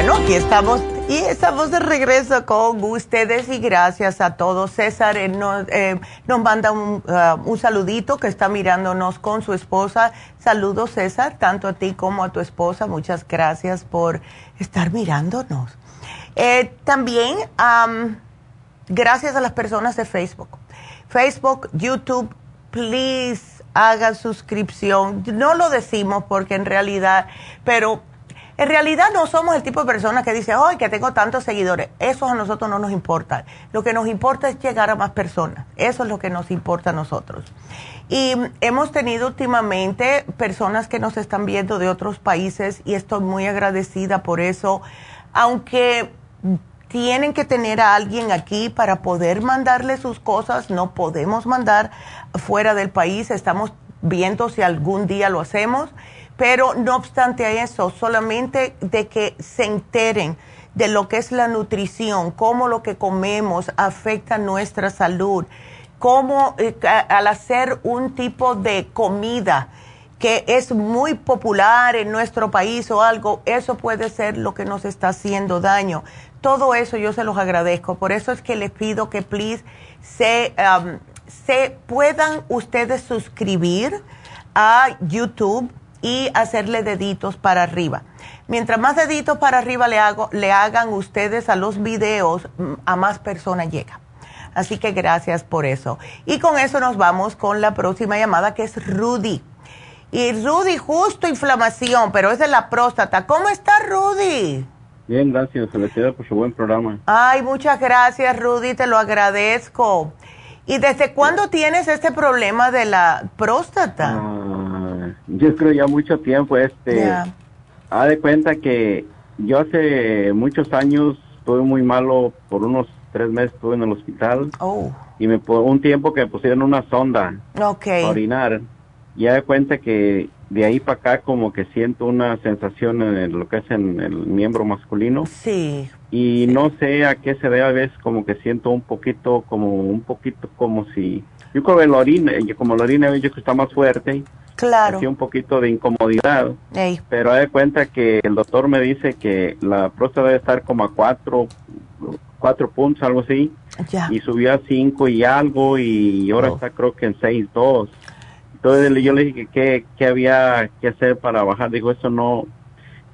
Speaker 2: Bueno, aquí estamos y estamos de regreso con ustedes y gracias a todos. César eh, nos, eh, nos, manda un, uh, un, saludito que está mirándonos con su esposa. Saludos César, tanto a ti como a tu esposa. Muchas gracias por estar mirándonos. Eh, también gracias a las personas de Facebook. Facebook, YouTube, please haga suscripción. No lo decimos porque en realidad, pero en realidad no somos el tipo de personas que dice, ay, que tengo tantos seguidores. Eso a nosotros no nos importa. Lo que nos importa es llegar a más personas. Eso es lo que nos importa a nosotros. Y hemos tenido últimamente personas que nos están viendo de otros países y estoy muy agradecida por eso. Aunque tienen que tener a alguien aquí para poder mandarle sus cosas. No podemos mandar fuera del país. Estamos viendo si algún día lo hacemos. Pero no obstante eso, solamente de que se enteren de lo que es la nutrición, cómo lo que comemos afecta nuestra salud, cómo eh, al hacer un tipo de comida que es muy popular en nuestro país o algo, eso puede ser lo que nos está haciendo daño. Todo eso yo se los agradezco. Por eso es que les pido que, please, se, um, se puedan ustedes suscribir a YouTube y hacerle deditos para arriba. Mientras más deditos para arriba le, hago, le hagan ustedes a los videos, a más personas llega. Así que gracias por eso. Y con eso nos vamos con la próxima llamada que es Rudy. Y Rudy, justo inflamación, pero es de la próstata. ¿Cómo está Rudy?
Speaker 6: Bien, gracias. Felicidades por su buen programa.
Speaker 2: Ay, muchas gracias, Rudy. Te lo agradezco. ¿Y desde cuándo tienes este problema de la próstata?
Speaker 6: Ah, yo creo ya mucho tiempo. Este, Ha de cuenta que yo hace muchos años estuve muy malo por unos tres meses estuve en el hospital.
Speaker 2: Oh.
Speaker 6: Y me un tiempo que me pusieron una sonda
Speaker 2: okay.
Speaker 6: a orinar ya de cuenta que de ahí para acá como que siento una sensación en lo que es en el miembro masculino.
Speaker 2: Sí.
Speaker 6: Y no sé a qué se debe a veces como que siento un poquito, como un poquito como si, yo creo que la orina, como la orina yo que está más fuerte.
Speaker 2: Claro.
Speaker 6: un poquito de incomodidad.
Speaker 2: Ey.
Speaker 6: Pero de cuenta que el doctor me dice que la próstata debe estar como a cuatro, cuatro puntos, algo así.
Speaker 2: Ya.
Speaker 6: Y subió a cinco y algo y ahora está creo que en seis, dos. Entonces yo le dije que qué había que hacer para bajar. Dijo, eso no,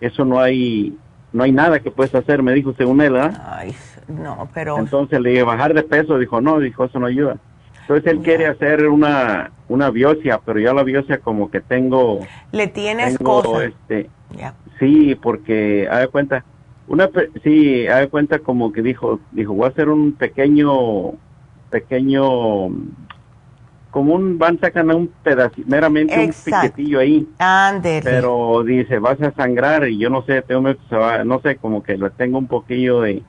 Speaker 6: eso no hay, no hay nada que puedes hacer, me dijo según él,
Speaker 2: Ay, no, pero...
Speaker 6: Entonces le dije, bajar de peso, dijo, no, dijo, eso no ayuda. Entonces él quiere hacer una, una biopsia, pero ya la biopsia como que tengo...
Speaker 2: Le tienes cosas.
Speaker 6: Este, Sí, porque, haga cuenta, una, sí, haga cuenta como que dijo, dijo, voy a hacer un pequeño, pequeño como un, van sacando un pedacito, meramente un piquetillo ahí. Pero dice, vas a sangrar y yo no sé, tengo, no sé, como que le tengo un poquillo de...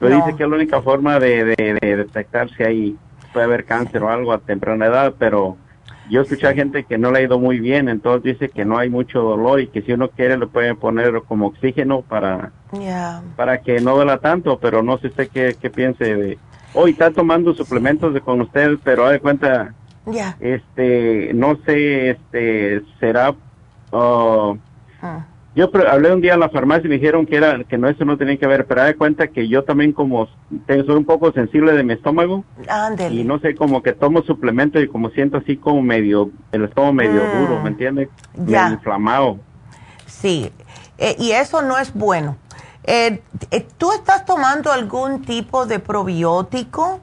Speaker 6: Pero dice que es la única forma de, de, detectar si hay, puede haber cáncer o algo a temprana edad, pero yo escuché a gente que no le ha ido muy bien, entonces dice que no hay mucho dolor y que si uno quiere le pueden poner como oxígeno para, para que no duela tanto, pero no sé usted qué, qué piense de... Hoy está tomando suplementos de, con usted, pero de cuenta, este, no sé, este, será. Uh, ah. Yo hablé un día en la farmacia y me dijeron que era que no eso no tenía que ver, pero de cuenta que yo también como soy un poco sensible de mi estómago y no sé como que tomo suplemento y como siento así como medio el estómago medio mm. duro, ¿me entiendes?
Speaker 2: Ya.
Speaker 6: inflamado.
Speaker 2: Sí, eh, y eso no es bueno. Eh, eh, ¿Tú estás tomando algún tipo de probiótico?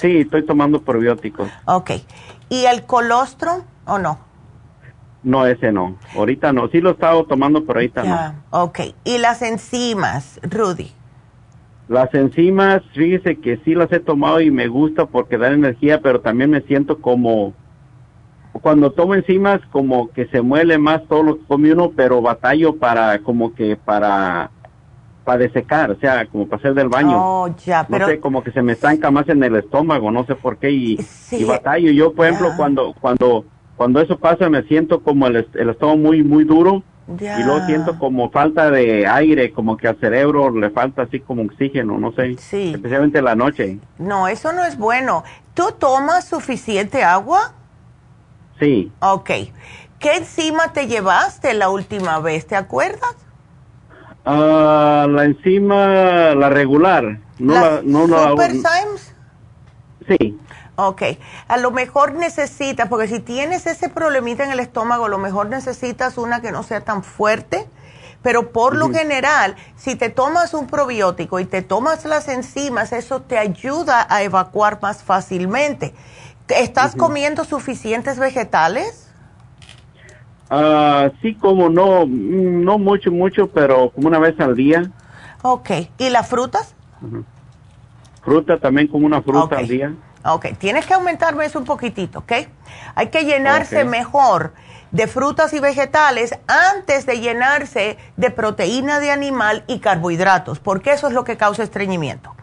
Speaker 6: Sí, estoy tomando probióticos.
Speaker 2: Ok. ¿Y el colostro o no?
Speaker 6: No, ese no. Ahorita no. Sí lo he estado tomando, pero ahorita
Speaker 2: ya. no. Ok. ¿Y las enzimas, Rudy?
Speaker 6: Las enzimas, fíjese que sí las he tomado y me gusta porque dan energía, pero también me siento como... Cuando tomo enzimas, como que se muele más todo lo que come uno, pero batallo para, como que para para desecar, o sea, como para hacer del baño.
Speaker 2: Oh, ya, pero...
Speaker 6: No sé, como que se me estanca más en el estómago, no sé por qué, y, y batallo. Yo, por ejemplo, cuando, cuando, cuando eso pasa, me siento como el, el estómago muy, muy duro, y luego siento como falta de aire, como que al cerebro le falta así como oxígeno, no sé,
Speaker 2: sí.
Speaker 6: especialmente en la noche.
Speaker 2: No, eso no es bueno. ¿Tú tomas suficiente agua?
Speaker 6: Sí.
Speaker 2: Ok. ¿Qué encima te llevaste la última vez? ¿Te acuerdas?
Speaker 6: Ah, la enzima, la regular. No
Speaker 2: la,
Speaker 6: no
Speaker 2: Super Times?
Speaker 6: Sí.
Speaker 2: Ok, a lo mejor necesitas, porque si tienes ese problemita en el estómago, a lo mejor necesitas una que no sea tan fuerte, pero por lo general, si te tomas un probiótico y te tomas las enzimas, eso te ayuda a evacuar más fácilmente. ¿Estás comiendo suficientes vegetales?
Speaker 6: Ah, sí, como no, no mucho, mucho, pero como una vez al día.
Speaker 2: Ok, ¿y las frutas?
Speaker 6: Fruta también como una fruta al día.
Speaker 2: Ok, tienes que aumentarme eso un poquitito, ¿ok? Hay que llenarse mejor de frutas y vegetales antes de llenarse de proteína de animal y carbohidratos, porque eso es lo que causa estreñimiento.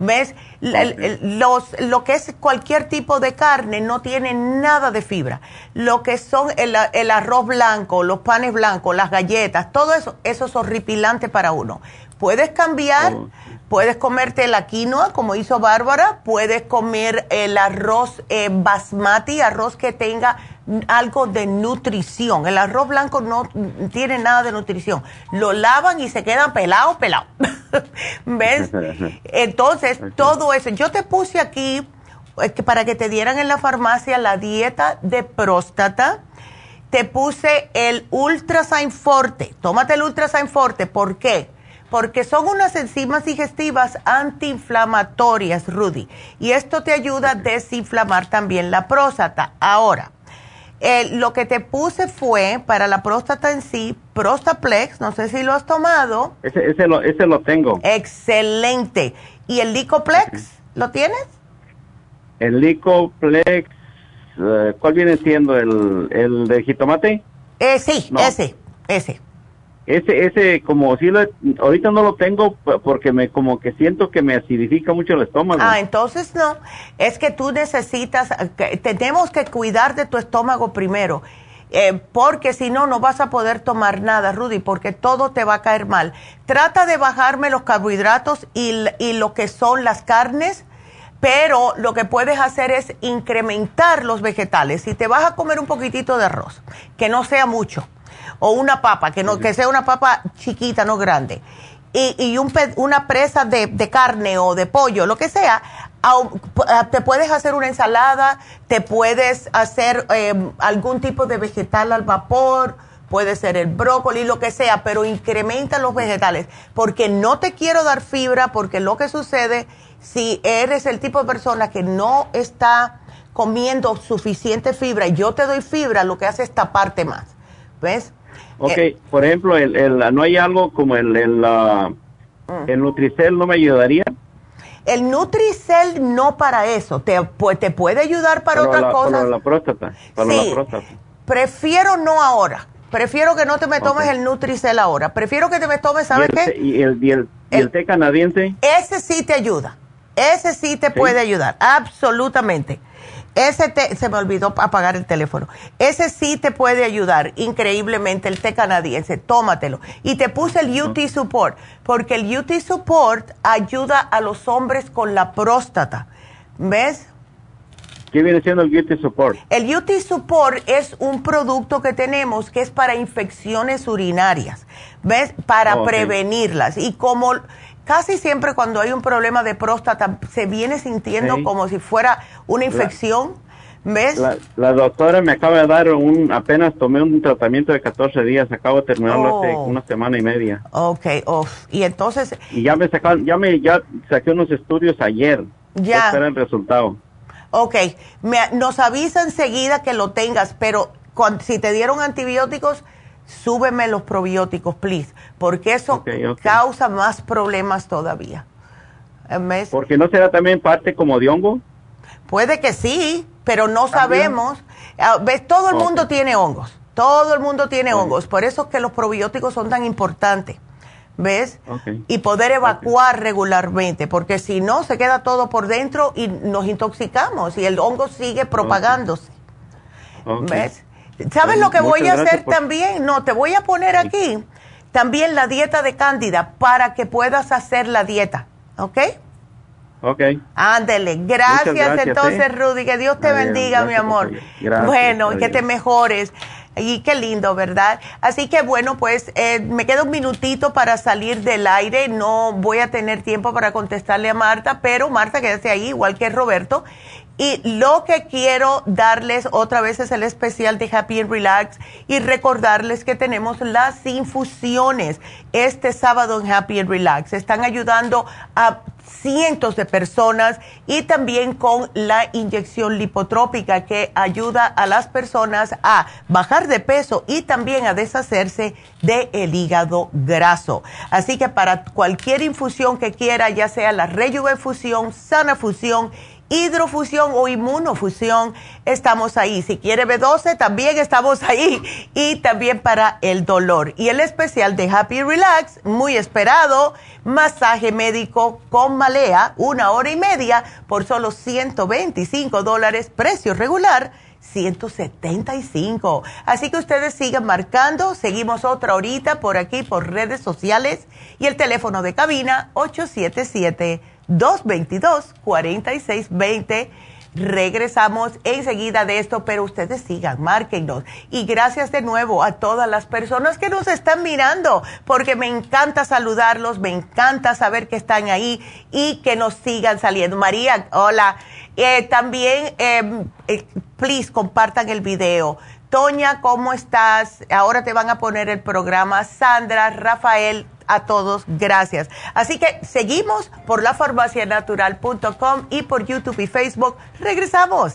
Speaker 2: ¿Ves? Los, lo que es cualquier tipo de carne no tiene nada de fibra. Lo que son el, el arroz blanco, los panes blancos, las galletas, todo eso, eso es horripilante para uno. Puedes cambiar, oh. Puedes comerte la quinoa, como hizo Bárbara, puedes comer el arroz eh, basmati, arroz que tenga algo de nutrición. El arroz blanco no tiene nada de nutrición. Lo lavan y se quedan pelado, pelado. ¿Ves? Entonces, todo eso. Yo te puse aquí eh, para que te dieran en la farmacia la dieta de próstata. Te puse el Ultrasign Forte. Tómate el Ultrasign Forte. ¿Por qué? Porque son unas enzimas digestivas antiinflamatorias, Rudy. Y esto te ayuda a desinflamar también la próstata. Ahora, eh, lo que te puse fue para la próstata en sí, Prostaplex, no sé si lo has tomado.
Speaker 6: Ese, ese, lo, ese lo tengo.
Speaker 2: Excelente. ¿Y el Licoplex, lo tienes?
Speaker 6: El Licoplex, eh, ¿cuál viene siendo? ¿El, el de jitomate?
Speaker 2: Eh, sí, ese, ese.
Speaker 6: Ese, ese, como si lo, ahorita no lo tengo porque me, como que siento que me acidifica mucho el estómago.
Speaker 2: Ah, entonces no. Es que tú necesitas, tenemos que cuidar de tu estómago primero. Eh, porque si no, no vas a poder tomar nada, Rudy, porque todo te va a caer mal. Trata de bajarme los carbohidratos y, y lo que son las carnes, pero lo que puedes hacer es incrementar los vegetales. Si te vas a comer un poquitito de arroz, que no sea mucho, o una papa, que, no, que sea una papa chiquita, no grande, y, y un, una presa de, de, carne o de pollo, lo que sea, te puedes hacer una ensalada, te puedes hacer em, algún tipo de vegetal al vapor, puede ser el brócoli, lo que sea, pero incrementa los vegetales, porque no te quiero dar fibra, porque lo que sucede, si eres el tipo de persona que no está comiendo suficiente fibra y yo te doy fibra, lo que hace es taparte más. ¿Ves?
Speaker 6: Ok, eh, por ejemplo, el, el, ¿no hay algo como el, el, mm. el Nutricel no me ayudaría?
Speaker 2: El Nutricel no para eso, te, pues, te puede ayudar para, otras cosas.
Speaker 6: Para la próstata, para
Speaker 2: la próstata. Prefiero no ahora. Prefiero que no te me tomes el Nutricel ahora. Prefiero que te me tomes, ¿sabes qué?
Speaker 6: ¿Y el, y el, el, té canadiense?
Speaker 2: Ese sí te ayuda. Ese sí te puede ayudar, absolutamente. Ese te, se me olvidó apagar el teléfono. Ese sí te puede ayudar increíblemente, el té canadiense, tómatelo. Y te puse el UT Support, porque el UT Support ayuda a los hombres con la próstata. ¿Ves?
Speaker 6: ¿Qué viene siendo el UT Support?
Speaker 2: El UT Support es un producto que tenemos que es para infecciones urinarias, ¿ves? Para prevenirlas. Y como casi siempre cuando hay un problema de próstata se viene sintiendo como si fuera una infección. ¿Ves?
Speaker 6: La, doctora me acaba de dar un, apenas tomé un tratamiento de 14 días, acabo de terminarlo hace oh. una semana y media.
Speaker 2: Ok, y entonces...
Speaker 6: Y ya me sacaron, ya me, ya saqué unos estudios ayer. Ya. Para el resultado.
Speaker 2: Ok, me, nos avisa enseguida que lo tengas, pero si te dieron antibióticos, súbeme los probióticos, please, porque eso causa más problemas todavía.
Speaker 6: Porque no será también parte como de hongo.
Speaker 2: Puede que sí, pero no sabemos. Ah, ¿Ves? Todo el mundo tiene hongos. Todo el mundo tiene hongos. Por eso es que los probióticos son tan importantes. ¿Ves? Y poder evacuar regularmente, porque si no, se queda todo por dentro y nos intoxicamos y el hongo sigue propagándose. ¿Ves? ¿Sabes lo que voy a hacer también? No, te voy a poner aquí también la dieta de cándida para que puedas hacer la dieta, ¿ok?
Speaker 6: Ok.
Speaker 2: Ándele. Gracias, entonces, ¿eh? Rudy. Que Dios te bendiga, mi amor. bueno, y que te mejores. Y qué lindo, ¿verdad? Así que bueno, pues eh, me queda un minutito para salir del aire. No voy a tener tiempo para contestarle a Marta, pero Marta, quédate ahí, igual que Roberto. Y lo que quiero darles otra vez es el especial de Happy and Relax y recordarles que tenemos las infusiones este sábado en Happy and Relax. Están ayudando a cientos de personas y también con la inyección lipotrópica que ayuda a las personas a bajar de peso y también a deshacerse del el hígado graso. Así que para cualquier infusión que quiera, ya sea la Rejuve Fusión, Sana Fusión,
Speaker 7: hidrofusión o inmunofusión, estamos ahí. Si quiere B12, también estamos ahí. Y también para el dolor. Y el especial de Happy Relax, muy esperado, masaje médico con malea, una hora y media por solo 125 dólares, precio regular. 175. Así que ustedes sigan marcando. Seguimos otra horita por aquí, por redes sociales. Y el teléfono de cabina, 877 222-4620. Regresamos enseguida de esto, pero ustedes sigan, márquenos. Y gracias de nuevo a todas las personas que nos están mirando, porque me encanta saludarlos, me encanta saber que están ahí y que nos sigan saliendo. María, hola. Eh, también, em, eh, please, compartan el video. Toña, ¿cómo estás? Ahora te van a poner el programa. Sandra, Rafael, a todos, gracias. Así que seguimos por lafarmacianatural.com y por YouTube y Facebook. Regresamos.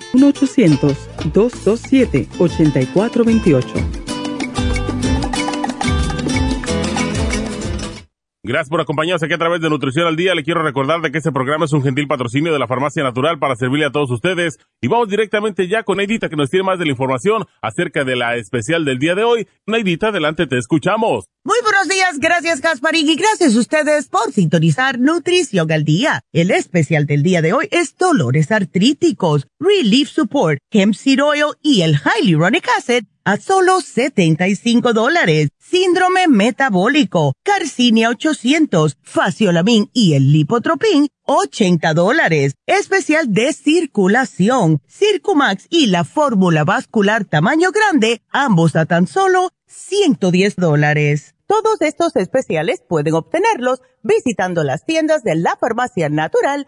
Speaker 8: 1-800-227-8428.
Speaker 3: Gracias por acompañarnos aquí a través de Nutrición al Día. Le quiero recordar de que este programa es un gentil patrocinio de la Farmacia Natural para servirle a todos ustedes. Y vamos directamente ya con Neidita que nos tiene más de la información acerca de la especial del día de hoy. Neidita, adelante, te escuchamos.
Speaker 2: Muy buenos días, gracias Gasparín y gracias a ustedes por sintonizar Nutrición al Día. El especial del día de hoy es dolores artríticos, Relief Support, Hemp Seed Oil y el Hyaluronic Acid a solo 75 dólares. Síndrome metabólico, Carcinia 800, Faciolamin y el Lipotropin, 80 dólares. Especial de circulación, Circumax y la fórmula vascular tamaño grande, ambos a tan solo 110 dólares. Todos estos especiales pueden obtenerlos visitando las tiendas de la farmacia natural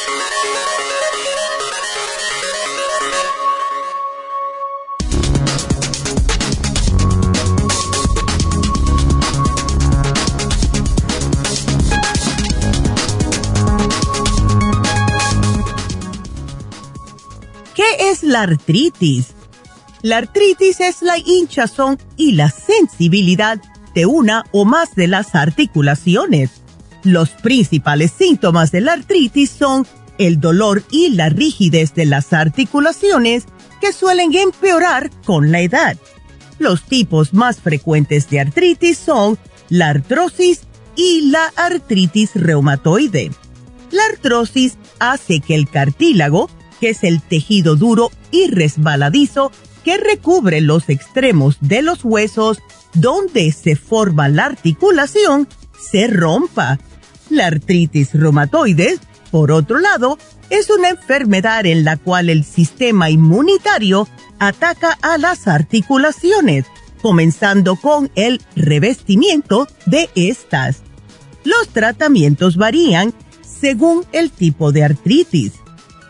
Speaker 2: Es la artritis? La artritis es la hinchazón y la sensibilidad de una o más de las articulaciones. Los principales síntomas de la artritis son el dolor y la rigidez de las articulaciones que suelen empeorar con la edad. Los tipos más frecuentes de artritis son la artrosis y la artritis reumatoide. La artrosis hace que el cartílago que es el tejido duro y resbaladizo que recubre los extremos de los huesos donde se forma la articulación, se rompa. La artritis reumatoide, por otro lado, es una enfermedad en la cual el sistema inmunitario ataca a las articulaciones, comenzando con el revestimiento de estas. Los tratamientos varían según el tipo de artritis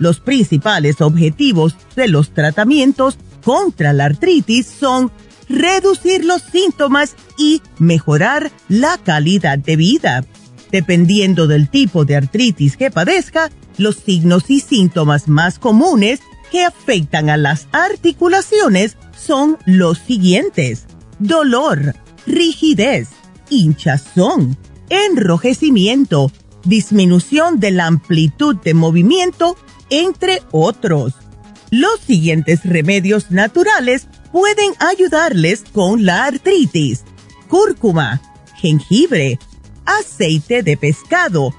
Speaker 2: los principales objetivos de los tratamientos contra la artritis son
Speaker 9: reducir los síntomas y mejorar la calidad de vida. Dependiendo del tipo de artritis que padezca, los signos y síntomas más comunes que afectan a las articulaciones son los siguientes. Dolor, rigidez, hinchazón, enrojecimiento, disminución de la amplitud de movimiento, entre otros. Los siguientes remedios naturales pueden ayudarles con la artritis. Cúrcuma, jengibre, aceite de pescado,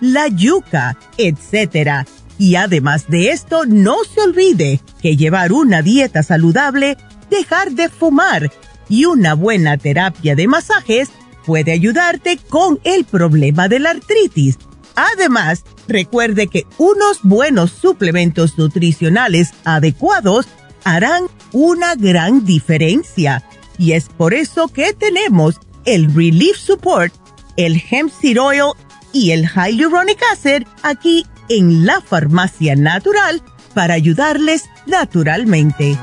Speaker 9: la yuca, etc. Y además de esto, no se olvide que llevar una dieta saludable, dejar de fumar y una buena terapia de masajes puede ayudarte con el problema de la artritis. Además, recuerde que unos buenos suplementos nutricionales adecuados harán una gran diferencia. Y es por eso que tenemos el Relief Support el hemp seed oil y el hyaluronic acid aquí en la farmacia natural para ayudarles naturalmente.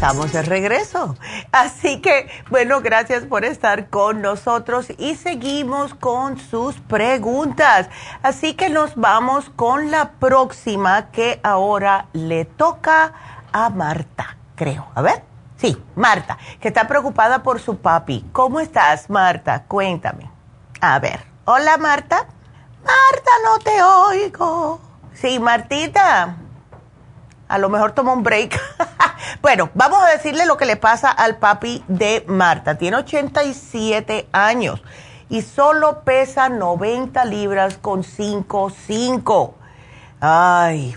Speaker 2: Estamos de regreso. Así que, bueno, gracias por estar con nosotros y seguimos con sus preguntas. Así que nos vamos con la próxima que ahora le toca a Marta, creo. A ver. Sí, Marta, que está preocupada por su papi. ¿Cómo estás, Marta? Cuéntame. A ver. Hola, Marta. Marta, no te oigo. Sí, Martita. A lo mejor toma un break. bueno, vamos a decirle lo que le pasa al papi de Marta. Tiene 87 años y solo pesa 90 libras con 5,5. Ay,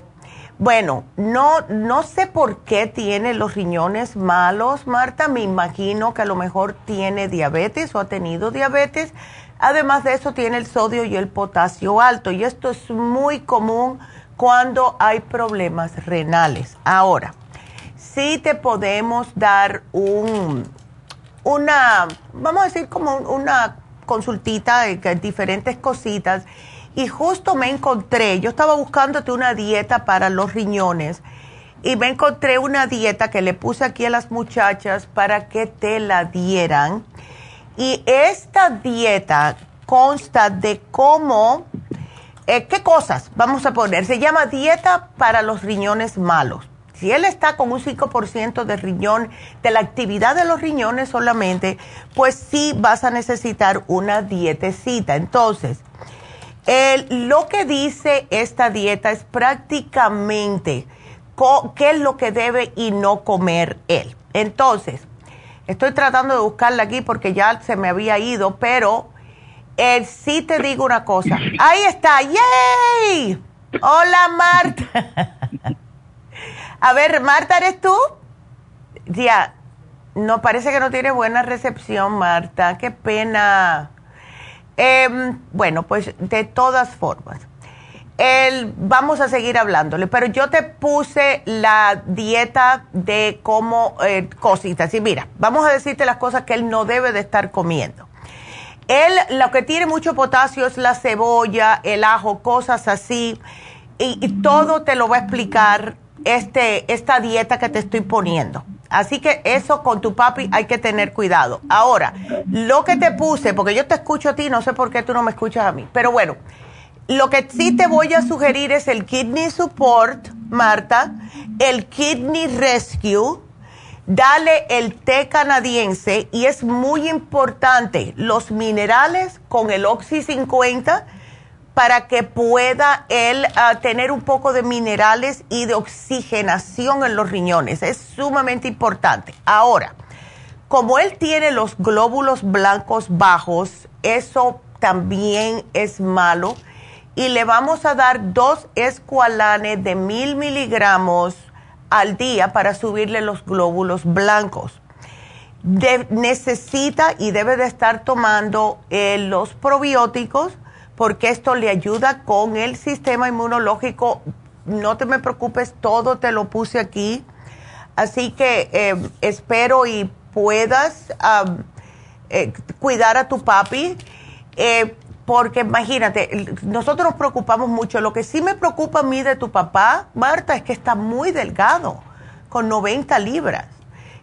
Speaker 2: bueno, no, no sé por qué tiene los riñones malos, Marta. Me imagino que a lo mejor tiene diabetes o ha tenido diabetes. Además de eso, tiene el sodio y el potasio alto. Y esto es muy común cuando hay problemas renales. Ahora, sí te podemos dar un, una, vamos a decir como una consultita de diferentes cositas. Y justo me encontré, yo estaba buscándote una dieta para los riñones y me encontré una dieta que le puse aquí a las muchachas para que te la dieran. Y esta dieta consta de cómo eh, ¿Qué cosas vamos a poner? Se llama dieta para los riñones malos. Si él está con un 5% de riñón, de la actividad de los riñones solamente, pues sí vas a necesitar una dietecita. Entonces, lo que dice esta dieta es prácticamente qué es lo que debe y no comer él. Entonces, estoy tratando de buscarla aquí porque ya se me había ido, pero eh, sí te digo una cosa. Ahí está, ¡yay! Hola, Marta. A ver, Marta, ¿eres tú? Ya, no parece que no tiene buena recepción, Marta. Qué pena. Em, bueno, pues de todas formas, el, vamos a seguir hablándole, pero yo te puse la dieta de cómo eh, cositas. Y mira, vamos a decirte las cosas que él no debe de estar comiendo. Él lo que tiene mucho potasio es la cebolla, el ajo, cosas así. Y, todo te lo va a explicar este, esta dieta que te estoy poniendo. Así que eso con tu papi hay que tener cuidado. Ahora, lo que te puse, porque yo te escucho a ti, no sé por qué tú no me escuchas a mí, pero bueno, lo que sí te voy a sugerir es el Kidney Support, Marta, el Kidney Rescue, Dale el té canadiense y es muy importante los minerales con el Oxy 50 para que pueda él ah, tener un poco de minerales y de oxigenación en los riñones. Es sumamente importante. Ahora, como él tiene los glóbulos blancos bajos, eso también es malo. Y le vamos a dar dos escualanes de mil miligramos al día para subirle los glóbulos blancos. necesita y debe de estar tomando eh, los probióticos porque esto le ayuda con el sistema inmunológico. No te me preocupes, todo te lo puse aquí. Así que eh, espero y puedas eh, cuidar a tu papi. Porque imagínate, nosotros nos preocupamos mucho. Lo que sí me preocupa a mí de tu papá, Marta, es que está muy delgado, con 90 libras.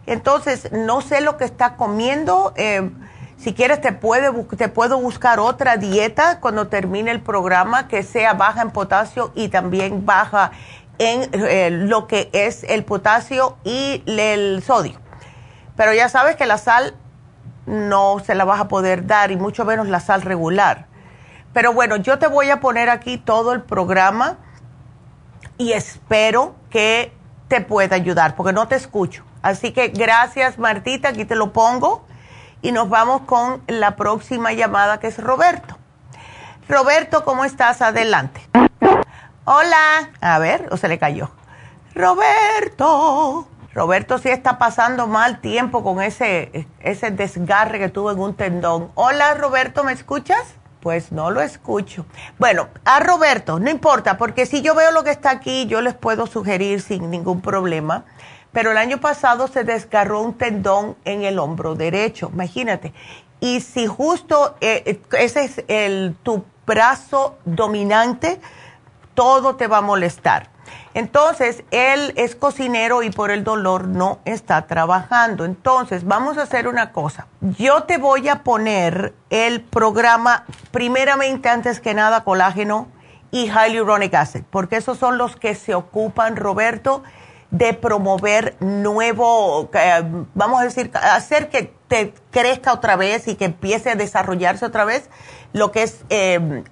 Speaker 2: Entonces, no sé lo que está comiendo. Eh, si quieres, te, puede, te puedo buscar otra dieta cuando termine el programa que sea baja en potasio y también baja en eh, lo que es el potasio y el sodio. Pero ya sabes que la sal no se la vas a poder dar y mucho menos la sal regular. Pero bueno, yo te voy a poner aquí todo el programa y espero que te pueda ayudar porque no te escucho. Así que gracias Martita, aquí te lo pongo y nos vamos con la próxima llamada que es Roberto. Roberto, ¿cómo estás? Adelante. Hola. A ver, o se le cayó. Roberto. Roberto sí está pasando mal tiempo con ese, ese desgarre que tuvo en un tendón. Hola Roberto, ¿me escuchas? Pues no lo escucho. Bueno, a Roberto, no importa, porque si yo veo lo que está aquí, yo les puedo sugerir sin ningún problema. Pero el año pasado se desgarró un tendón en el hombro derecho, imagínate. Y si justo eh, eh, ese es el, tu brazo dominante, todo te va a molestar. Entonces, él es cocinero y por el dolor no está trabajando. Entonces, vamos a hacer una cosa. Yo te voy a poner el programa, primeramente, antes que nada, colágeno y hyaluronic acid, porque esos son los que se ocupan, Roberto, de promover nuevo, eh, vamos a decir, hacer que te crezca otra vez y que empiece a desarrollarse otra vez lo que es eh,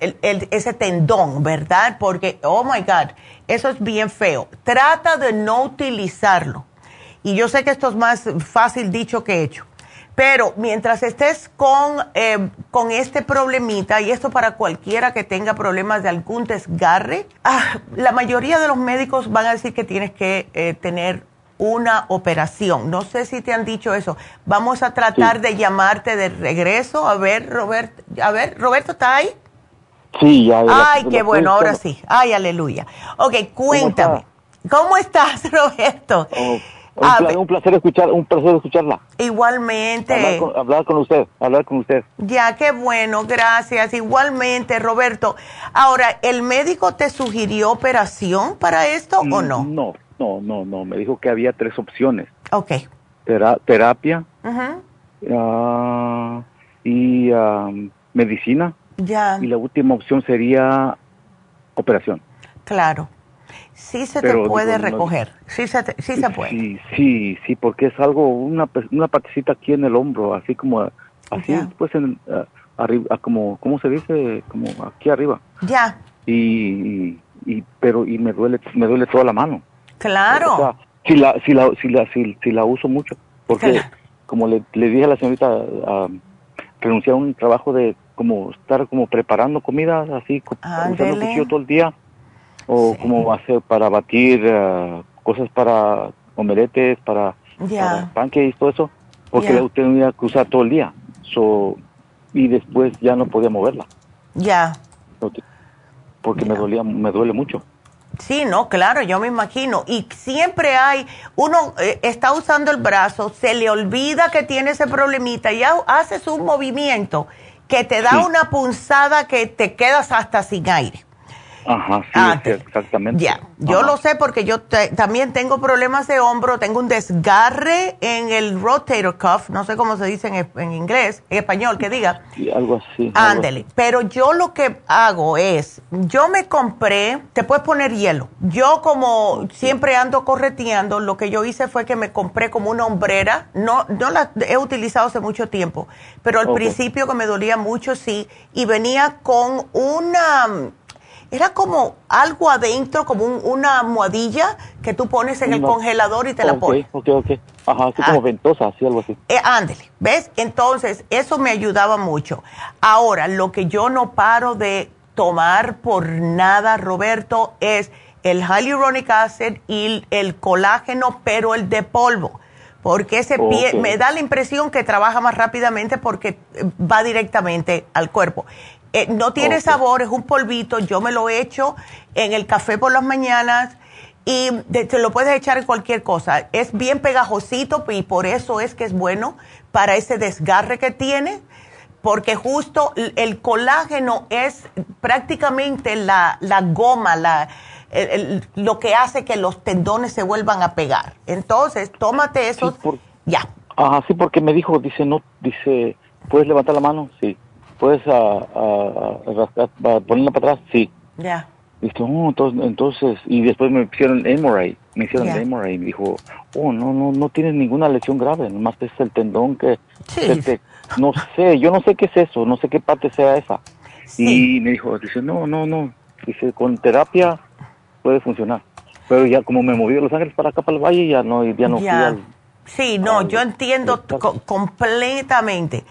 Speaker 2: ese tendón, ¿verdad? Porque, oh my God, eso es bien feo. Trata de no utilizarlo. Y yo sé que esto es más fácil dicho que hecho. Pero mientras estés con, eh, con este problemita, y esto para cualquiera que tenga problemas de algún desgarre, ah, la mayoría de los médicos van a decir que tienes que eh, tener una operación. No sé si te han dicho eso. Vamos a tratar de llamarte de regreso. A ver, Roberto, a ver, Roberto, ¿está ahí?
Speaker 10: Sí, ya.
Speaker 2: Ay, qué bueno, ahora sí. Ay, aleluya. Ok, cuéntame. ¿Cómo, estás, Roberto?
Speaker 10: Oh, un, placer escuchar, un placer escucharla.
Speaker 2: Igualmente.
Speaker 10: Hablar con, usted, hablar con usted.
Speaker 2: Ya, qué bueno, gracias. Igualmente, Roberto. Ahora, ¿el médico te sugirió operación para esto o mm, no?
Speaker 10: No, no, no, no. Me dijo que había tres opciones.
Speaker 2: Ok.
Speaker 10: terapia ah, y ah, medicina
Speaker 2: ya.
Speaker 10: Y la última opción sería operación.
Speaker 2: Claro. Sí se te puede recoger. Sí se, sí se puede.
Speaker 10: Sí, sí, sí, porque es algo, una, una partecita aquí en el hombro, así como, así, pues, en, arriba, como, ¿cómo se dice? Como aquí arriba.
Speaker 2: Ya.
Speaker 10: Y, y, pero, y me duele, me duele toda la mano.
Speaker 2: Claro. O sea,
Speaker 10: si la, si la, si la, si, la uso mucho, porque, como le, le, dije a la señorita, uh, renunciar a un trabajo de como estar como preparando comida así, usando cuchillo todo el día, o como hacer para batir eh, cosas para omeletes, para, yeah. y todo eso, porque la tenía que usar todo el día. So, y después ya no podía moverla.
Speaker 2: Ya.
Speaker 10: Porque me dolía, me duele mucho.
Speaker 2: Sí, no, claro, yo me imagino. Y siempre hay, uno eh, está usando el brazo, se le olvida que tiene ese problemita y hace su movimiento que te da una punzada que te quedas hasta sin aire.
Speaker 10: Ajá, sí, ah, exactamente.
Speaker 2: Ya, yo lo sé porque yo también tengo problemas de hombro, tengo un desgarre en el rotator cuff, no sé cómo se dice en, inglés, en español, que diga.
Speaker 10: Sí, algo así.
Speaker 2: Ándele, pero yo lo que hago es, yo me compré, te puedes poner hielo. Yo como siempre ando correteando, lo que yo hice fue que me compré como una hombrera, no, no la he utilizado hace mucho tiempo, pero al principio que me dolía mucho, sí, y venía con una era como algo adentro, como una almohadilla que tú pones en el congelador y te la pones.
Speaker 10: Ok, ok, ok. Ajá, así como ah. ventosa, así algo así.
Speaker 2: Eh, ándele, ¿ves? Entonces, eso me ayudaba mucho. Ahora, lo que yo no paro de tomar por nada, Roberto, es el hyaluronic acid y el colágeno, pero el de polvo. Porque ese pie me da la impresión que trabaja más rápidamente porque va directamente al cuerpo. Eh, no tiene sabor, es un polvito, yo me lo echo en el café por las mañanas y te lo puedes echar en cualquier cosa. Es bien pegajosito y por eso es que es bueno para ese desgarre que tiene, porque justo el colágeno es prácticamente la, la goma, la, lo que hace que los tendones se vuelvan a pegar. Entonces, tómate eso. ya.
Speaker 10: Ajá, sí, porque me dijo, dice, no, dice, ¿puedes levantar la mano? Sí. ¿Puedes a, ponerla para atrás? Sí.
Speaker 2: Ya.
Speaker 10: Oh, entonces, y después me hicieron MRI, me hicieron el MRI y me dijo, oh, no, no, no tienes ninguna lesión grave, nomás es el tendón que, no sé, yo no sé qué es eso, no sé qué parte sea esa. Y me dijo, dice, no, no, no, dice, con terapia puede funcionar. Pero ya como me moví de Los Ángeles para acá, para el Valle, ya no, ya no fui al,
Speaker 2: Sí, no, yo entiendo completamente.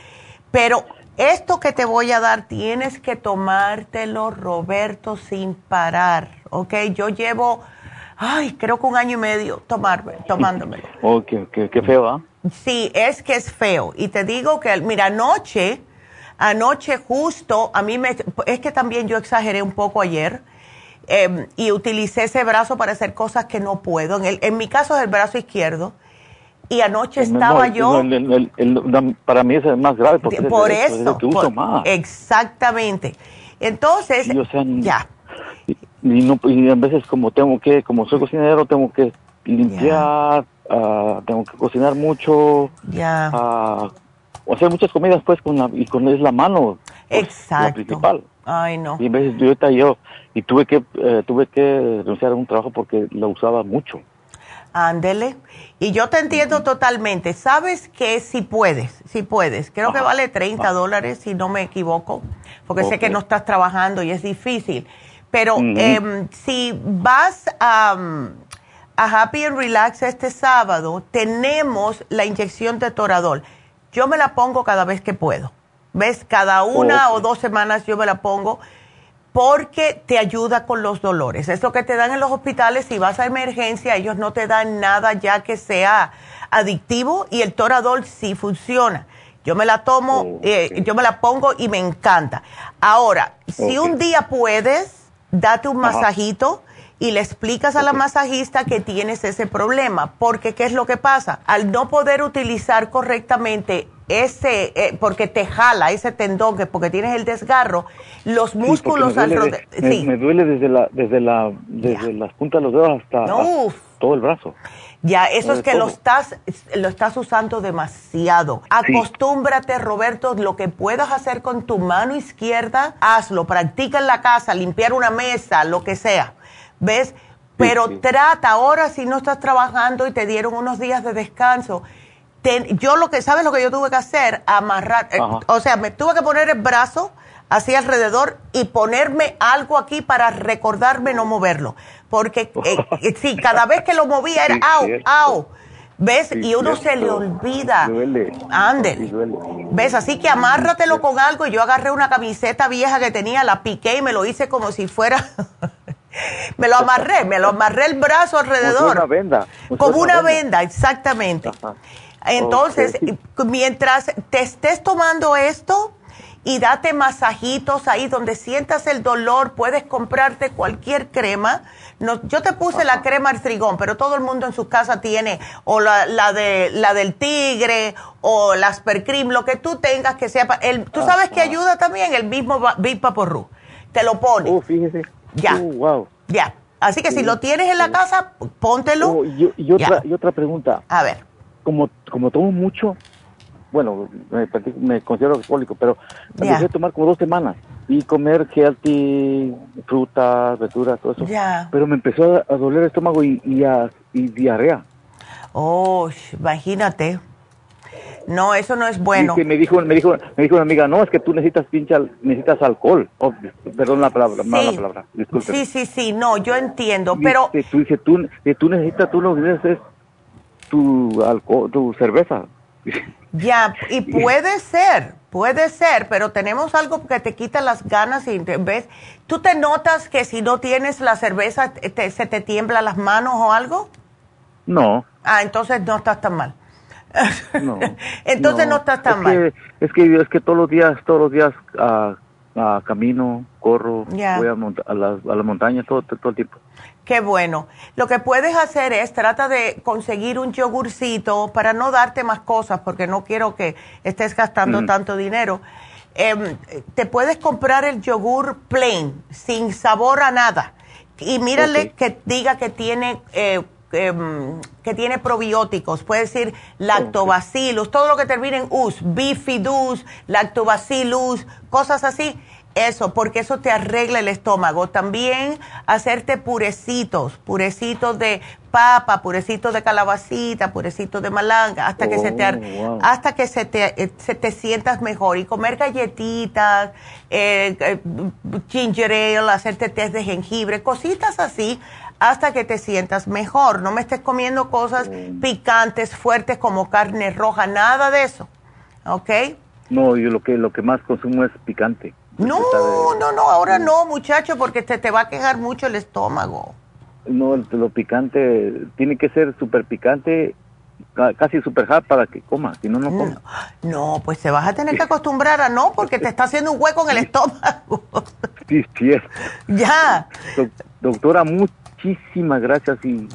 Speaker 2: Pero esto que te voy a dar, tienes que tomártelo, Roberto, sin parar, ¿ok? Yo llevo, ay, creo que un año y medio tomarme, tomándomelo.
Speaker 10: Oh, qué, qué, feo, ¿ah?
Speaker 2: Sí, es que es feo. Y te digo que, mira, anoche, anoche justo, a mí me, es que también yo exageré un poco ayer Em, y utilicé ese brazo para hacer cosas que no puedo. En, el, en mi caso es el brazo izquierdo. Y anoche estaba yo...
Speaker 10: para mí es el más grave porque
Speaker 2: por eso, que uso más. Exactamente. Entonces, ya.
Speaker 10: Y, no, y a veces como tengo que, como soy cocinero, tengo que limpiar, ah, tengo que cocinar mucho.
Speaker 2: Ya.
Speaker 10: Uh, hacer muchas comidas pues con la, y con es la mano.
Speaker 2: Pues, Exacto.
Speaker 10: principal.
Speaker 2: Ay, no.
Speaker 10: Y a veces yo yo y tuve que eh, tuve que renunciar a un trabajo porque la usaba mucho.
Speaker 2: Ándele. Y yo te entiendo totalmente. Sabes que si puedes, si puedes. Creo que vale 30 dólares, si no me equivoco, porque sé que no estás trabajando y es difícil. Pero em, si vas a, a, Happy and Relax este sábado, tenemos la inyección de Toradol. Yo me la pongo cada vez que puedo. ¿Ves? Cada una o dos semanas yo me la pongo porque te ayuda con los dolores. Es lo que te dan en los hospitales. Si vas a emergencia, ellos no te dan nada ya que sea adictivo y el Toradol sí funciona. Yo me la tomo, eh, yo me la pongo y me encanta. Ahora, si un día puedes, date un masajito y le explicas a la masajista que tienes ese problema, porque ¿qué es lo que pasa? Al no poder utilizar correctamente ese, eh, porque te jala ese tendón, que porque tienes el desgarro, los músculos
Speaker 10: me duele, me, me, duele desde la, desde la, desde las puntas de los dedos hasta, todo el brazo.
Speaker 2: Ya, eso es que lo estás, lo estás usando demasiado. Acostúmbrate, Roberto, lo que puedas hacer con tu mano izquierda, hazlo, practica en la casa, limpiar una mesa, lo que sea. ¿Ves? Pero trata, ahora si no estás trabajando y te dieron unos días de descanso, yo lo que, ¿sabes lo que yo tuve que hacer? Amarrar, eh, o sea, me tuve que poner el brazo así alrededor y ponerme algo aquí para recordarme no moverlo. Porque eh, eh, sí, cada vez que lo movía era au, au. ¿Ves? y uno se le olvida.
Speaker 10: Duele.
Speaker 2: Ándele. ¿Ves? Así que amárratelo con algo. Y yo agarré una camiseta vieja que tenía, la piqué y me lo hice como si fuera me lo amarré, me lo amarré el brazo alrededor.
Speaker 10: Como una venda.
Speaker 2: Como una venda, exactamente. Entonces, mientras te estés tomando esto y date masajitos ahí donde sientas el dolor, puedes comprarte cualquier crema. No, yo te puse la crema artrigón, pero todo el mundo en su casa tiene o la, la, de, la del tigre o la aspercrim, lo que tú tengas que sea. El, ¿Tú sabes que ayuda también? El mismo Big Paporru. Te lo pone.
Speaker 10: Oh, fíjese.
Speaker 2: Ya.
Speaker 10: Oh, wow.
Speaker 2: Ya. Así que si lo tienes en la casa, póntelo.
Speaker 10: Oh, y, otra, y otra pregunta.
Speaker 2: A ver.
Speaker 10: Como, como tomo mucho, bueno, me, considero alcohólico, pero empecé a tomar como dos semanas y comer healthy, frutas, verduras, todo eso. Pero me empezó a, doler el estómago y, y, a, y diarrea.
Speaker 2: Oh, imagínate. No, eso no es bueno.
Speaker 10: me dijo, me dijo, me dijo una amiga, no, es que tú necesitas pinche, necesitas alcohol. Oh, perdón la palabra, sí. mala palabra. Disculpe.
Speaker 2: Sí, sí, sí, no, yo entiendo, pero.
Speaker 10: tú, dices, tú, tú necesitas, tú lo que necesitas es tu alcohol, tu cerveza.
Speaker 2: Ya, y puede ser, puede ser, pero tenemos algo que te quita las ganas y ves, ¿tú te notas que si no tienes la cerveza se te tiembla las manos o algo?
Speaker 10: No.
Speaker 2: Ah, entonces no estás tan mal. No, Entonces no, estás tan
Speaker 10: mal. es que es que todos los días, todos los días uh, camino, corro, voy a, a, la, a, la, montaña todo, todo el tiempo.
Speaker 2: Qué bueno. Lo que puedes hacer es trata de conseguir un yogurcito para no darte más cosas porque no quiero que estés gastando tanto dinero. em, te puedes comprar el yogur plain, sin sabor a nada. Y mírale que diga que tiene... Eh, em, que tiene probióticos, puede decir lactobacillus, todo lo que termine en us, bifidus, lactobacillus, cosas así. Eso, porque eso te arregla el estómago. También hacerte purecitos, purecitos de papa, purecitos de calabacita, purecitos de malanga, hasta que se te oh, hasta que se te, eh, se te sientas mejor. Y comer galletitas, eh, eh, ginger ale, hacerte test de jengibre, cositas así hasta que te sientas mejor. No me estés comiendo cosas picantes, fuertes como carne roja, nada de eso. ¿Ok?
Speaker 10: No, yo lo que lo que más consumo es picante.
Speaker 2: No, no, no, ahora no, muchacho, porque te, te va a quejar mucho el estómago.
Speaker 10: No, lo picante tiene que ser súper picante, casi súper hard para que coma, si no, no coma.
Speaker 2: No, pues te vas a tener que acostumbrar a no, porque te está haciendo un hueco en el estómago.
Speaker 10: Sí, es.
Speaker 2: Ya.
Speaker 10: doctora, mucho muchísimas gracias y,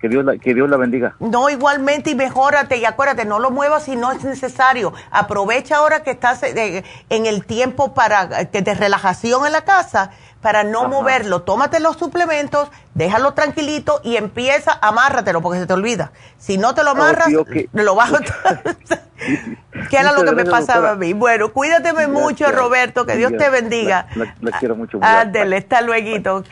Speaker 10: que, Dios la, que Dios la bendiga.
Speaker 2: No, igualmente y mejórate y acuérdate, no lo muevas si no es necesario. Aprovecha ahora que estás eh, en el tiempo para eh, de relajación en la casa para no moverlo. Tómate los suplementos, déjalo tranquilito y empieza, amárratelo porque se te olvida. Si no te lo amarras, lo vas a... ¿Qué era lo que me pasaba a mí? Bueno, cuídateme mucho, Roberto, que Dios te bendiga.
Speaker 10: La, quiero mucho.
Speaker 2: Ándele, hasta luego.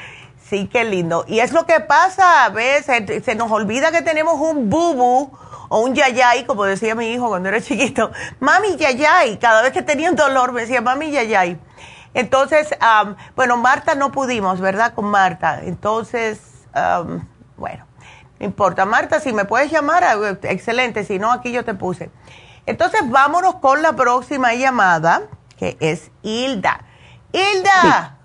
Speaker 2: Sí, qué lindo. Y es lo que pasa a veces, se nos olvida que tenemos un bubu o un yayay, como decía mi hijo cuando era chiquito. Mami yayay, cada vez que tenía un dolor me decía mami yayay. Entonces, bueno, Marta no pudimos, ¿verdad? Con Marta. Entonces, bueno, no importa. Marta, si me puedes llamar, excelente, si no, aquí yo te puse. Entonces, vámonos con la próxima llamada, que es Hilda. Hilda.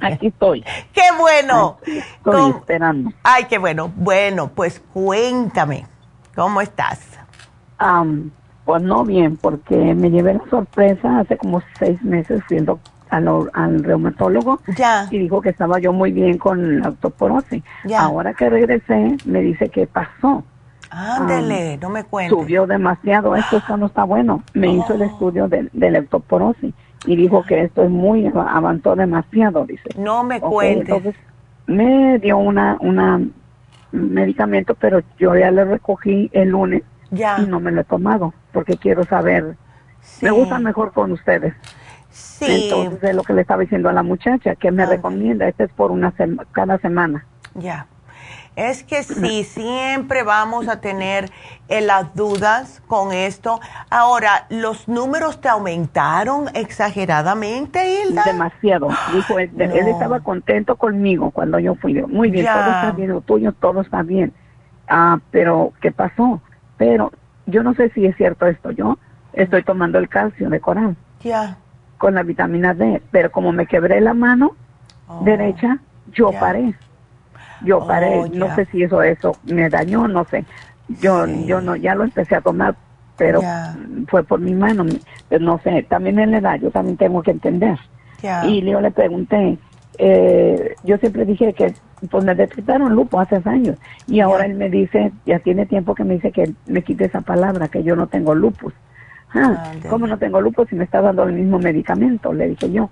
Speaker 11: Aquí estoy.
Speaker 2: ¡Qué bueno!
Speaker 11: estoy esperando.
Speaker 2: Ay, qué bueno. Bueno, pues cuéntame, ¿cómo estás?
Speaker 11: pues no bien, porque me llevé la sorpresa hace como seis meses siendo al, al reumatólogo y dijo que estaba yo muy bien con la osteoporosis. Ahora que regresé, me dice que pasó.
Speaker 2: Ándele, no me cuentes.
Speaker 11: Subió demasiado, esto no está bueno. Me hizo el oh. estudio de, de la osteoporosis y dijo que esto es muy avanzó demasiado, dice.
Speaker 2: No me cuentes.
Speaker 11: Entonces me dio una una medicamento, pero yo ya lo recogí el lunes
Speaker 2: ya.
Speaker 11: y no me lo he tomado porque quiero saber. Me gusta mejor con ustedes.
Speaker 2: Sí.
Speaker 11: Entonces es lo que le estaba diciendo a la muchacha que me recomienda. Este es por una cada semana.
Speaker 2: Ya. Es que sí, siempre vamos a tener eh, las dudas con esto. Ahora, ¿los números te aumentaron exageradamente, Hilda?
Speaker 11: Demasiado. Dijo, él, estaba contento conmigo cuando yo fui. Muy bien, todo está bien, lo tuyo, todo está bien. Ah, pero, ¿qué pasó? Pero yo no sé si es cierto esto. Yo estoy tomando el calcio de coral.
Speaker 2: Ya.
Speaker 11: Con la vitamina D. Pero como me quebré la mano oh, derecha, yo paré yo paré, oh, no sé si eso eso me dañó, no sé. Yo yo no ya lo empecé a tomar, pero fue por mi mano, pues no sé, también en la edad yo también tengo que entender. Y yo le pregunté, eh, yo siempre dije que pues me detectaron lupo hace años y ahora él me dice, ya tiene tiempo que me dice que me quite esa palabra, que yo no tengo lupus. Ah, ¿Cómo no tengo lupus si me está dando el mismo medicamento? Le dije yo.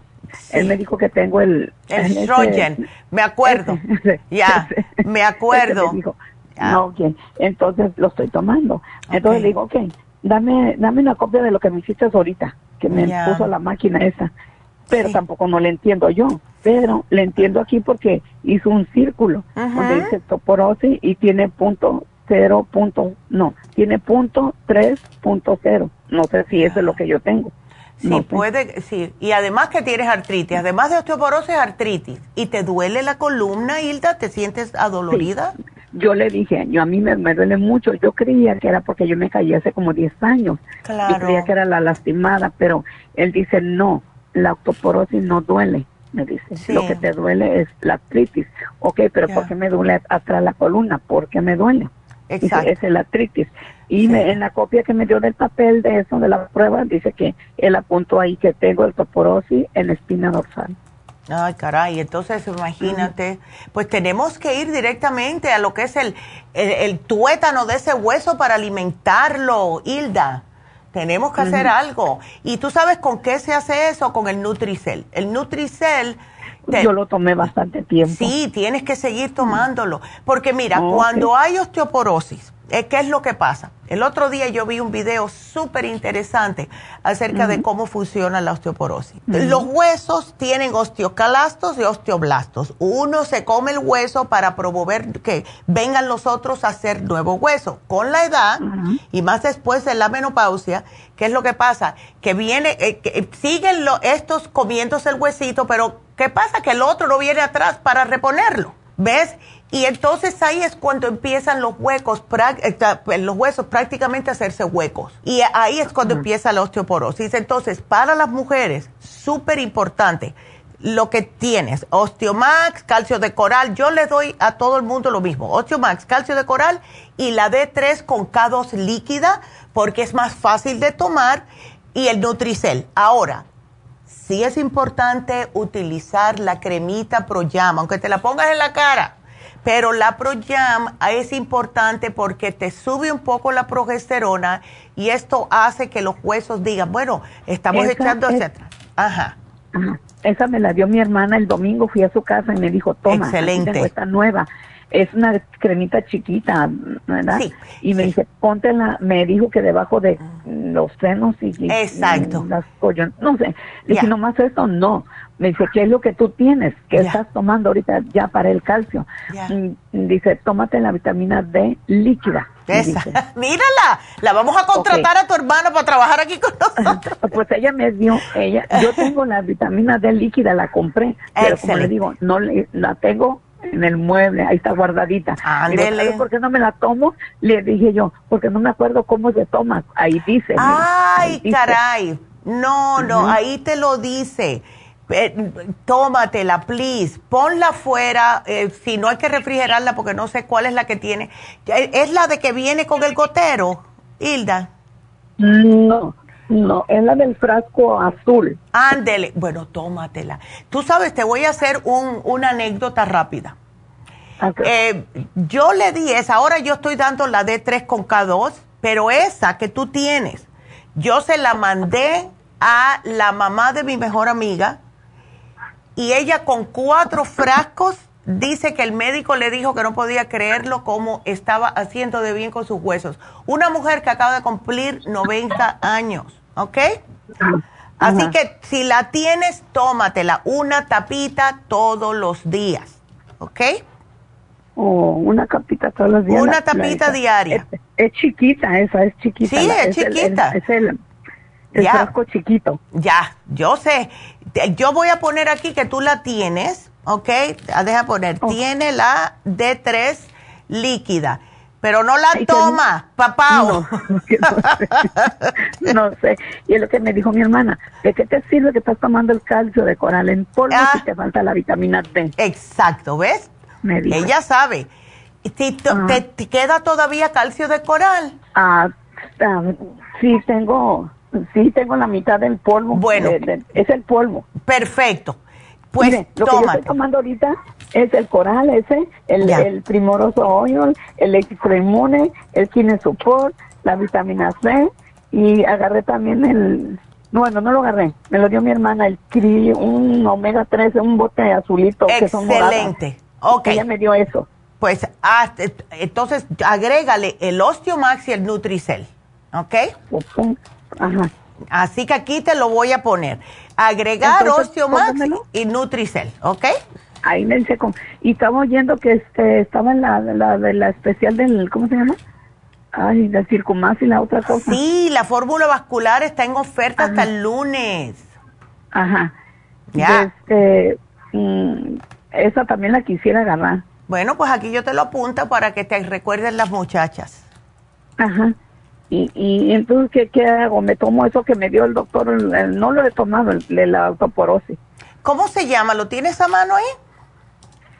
Speaker 11: Él me dijo que tengo el...
Speaker 2: El estrogen, me acuerdo. ya, me acuerdo.
Speaker 11: No, Entonces lo estoy tomando. Entonces le digo, ok, dame, dame una copia de lo que me hiciste ahorita, que me puso la máquina esa. Pero tampoco no le entiendo yo. Pero le entiendo aquí porque hizo un círculo donde dice toporosis y tiene punto cero punto, no, tiene punto tres punto cero. No sé si eso es lo que yo tengo.
Speaker 2: Sí, puede, sí. Y además que tienes artritis, además de osteoporosis, artritis. ¿Y te duele la columna, Hilda? ¿Te sientes adolorida?
Speaker 11: Yo le dije, yo a mí me, duele mucho. Yo creía que era porque yo me caí hace como 10 años.
Speaker 2: Claro.
Speaker 11: Yo creía que era la lastimada, pero él dice, no, la osteoporosis no duele. Me dice, lo que te duele es la artritis. Ok, pero ¿por qué me duele atrás la columna? ¿Por qué me duele?
Speaker 2: Exacto.
Speaker 11: es la artritis. Y en la copia que me dio del papel de eso, de la prueba, dice que él apuntó ahí que tengo el toporosis en la espina dorsal.
Speaker 2: Ay, caray, entonces imagínate, pues tenemos que ir directamente a lo que es el, el, tuétano de ese hueso para alimentarlo, Hilda. tenemos que hacer algo. Y tú sabes con qué se hace eso, con el Nutricel. El Nutricel...
Speaker 11: Yo lo tomé bastante tiempo.
Speaker 2: Sí, tienes que seguir tomándolo. Porque mira, cuando hay osteoporosis, ¿Qué es lo que pasa? El otro día yo vi un video súper interesante acerca de cómo funciona la osteoporosis. Los huesos tienen osteocalastos y osteoblastos. Uno se come el hueso para promover que vengan los otros a hacer nuevo hueso. Con la edad y más después de la menopausia, ¿qué es lo que pasa? Que viene, eh, que siguen estos comiéndose el huesito, pero ¿qué pasa? Que el otro no viene atrás para reponerlo. ¿Ves? Y entonces ahí es cuando empiezan los huecos, eh, los huesos prácticamente a hacerse huecos. Y ahí es cuando empieza la osteoporosis. Entonces, para las mujeres, súper importante, lo que tienes, Osteomax, calcio de coral, yo le doy a todo el mundo lo mismo, Osteomax, calcio de coral y la D3 con K2 líquida, porque es más fácil de tomar, y el Nutricel. Ahora, sí es importante utilizar la cremita Proyama, aunque te la pongas en la cara pero la Proyam es importante porque te sube un poco la progesterona y esto hace que los huesos digan, bueno, estamos echando hacia atrás. Ajá.
Speaker 11: Esa me la dio mi hermana el domingo, fui a su casa y me dijo, toma, Excelente. esta nueva es una cremita chiquita, ¿verdad? Sí. Y me dice, póntela, me dijo que debajo de los senos y,
Speaker 2: Exacto.
Speaker 11: las no sé. Le dije, nomás esto, no. Me dice, ¿qué es lo que tú tienes? ¿Qué estás tomando ahorita ya para el calcio? Dice, tómate la vitamina D líquida.
Speaker 2: Esa. Mírala, la vamos a contratar a tu hermana para trabajar aquí con nosotros.
Speaker 11: Pues ella me dio, ella, yo tengo la vitamina D líquida, la compré, pero como le digo, no la tengo en el mueble, ahí está guardadita. Ándele. ¿Por qué no me la tomo? Le dije yo, porque no me acuerdo cómo se toma. Ahí dice.
Speaker 2: Ay, caray. No, no, ahí te lo dice. Eh, tómatela, please. Ponla fuera. Eh, si no hay que refrigerarla, porque no sé cuál es la que tiene. Eh, ¿Es la de que viene con el gotero, Hilda?
Speaker 11: No, no, es la del frasco azul.
Speaker 2: Ándele. Bueno, tómatela. Tú sabes, te voy a hacer un, una anécdota rápida. Eh, yo le di esa, ahora yo estoy dando la D3 con K2, pero esa que tú tienes, yo se la mandé a la mamá de mi mejor amiga y ella con cuatro frascos dice que el médico le dijo que no podía creerlo como estaba haciendo de bien con sus huesos. Una mujer que acaba de cumplir 90 años, ¿ok? Así que si la tienes, tómatela, una tapita todos los días, ¿ok?
Speaker 11: Oh, una tapita todos los días.
Speaker 2: Una tapita diaria.
Speaker 11: Es, chiquita esa, es chiquita.
Speaker 2: Sí, es, chiquita.
Speaker 11: es el, frasco chiquito.
Speaker 2: Ya, yo sé. Yo voy a poner aquí que tú la tienes ¿ok? Ah, deja poner, tiene la D3 líquida, pero no la toma, papá.
Speaker 11: No, sé. Y es lo que me dijo mi hermana, ¿de qué te sirve que estás tomando el calcio de coral en polvo si ah. te falta la vitamina D?
Speaker 2: Exacto, ¿ves? Me dijo. Ella sabe. Si ah. te, queda todavía calcio de coral?
Speaker 11: Ah, sí tengo, sí tengo la mitad del polvo.
Speaker 2: Bueno.
Speaker 11: es el polvo.
Speaker 2: Perfecto. Pues
Speaker 11: lo que yo estoy tomando ahorita es el coral ese, el, el primoroso oil, el extremune, el kine support, la vitamina C y agarré también el bueno, no lo agarré, me lo dio mi hermana, el CRI, un omega 3, un bote azulito
Speaker 2: Excelente.
Speaker 11: Ok. Ella me dio eso.
Speaker 2: Pues ah, entonces agrégale el Osteomax y el Nutricel, ¿ok? Ajá. Así que aquí te lo voy a poner. Agregar Osteomax y Nutricel, ¿ok?
Speaker 11: Ahí me dice, y estamos oyendo que este, estaba en la, la, la especial del, ¿cómo se llama? Ay, del Circumax y la otra cosa.
Speaker 2: Sí, la fórmula vascular está en oferta hasta el lunes.
Speaker 11: Ajá. Ya. Este, mm, esa también la quisiera agarrar.
Speaker 2: Bueno, pues aquí yo te lo apunto para que te recuerden las muchachas.
Speaker 11: Ajá. Y, y entonces, ¿qué, ¿qué, hago? Me tomo eso que me dio el doctor, no lo he tomado, el, la autoporosis.
Speaker 2: ¿Cómo se llama? ¿Lo tienes a mano ahí?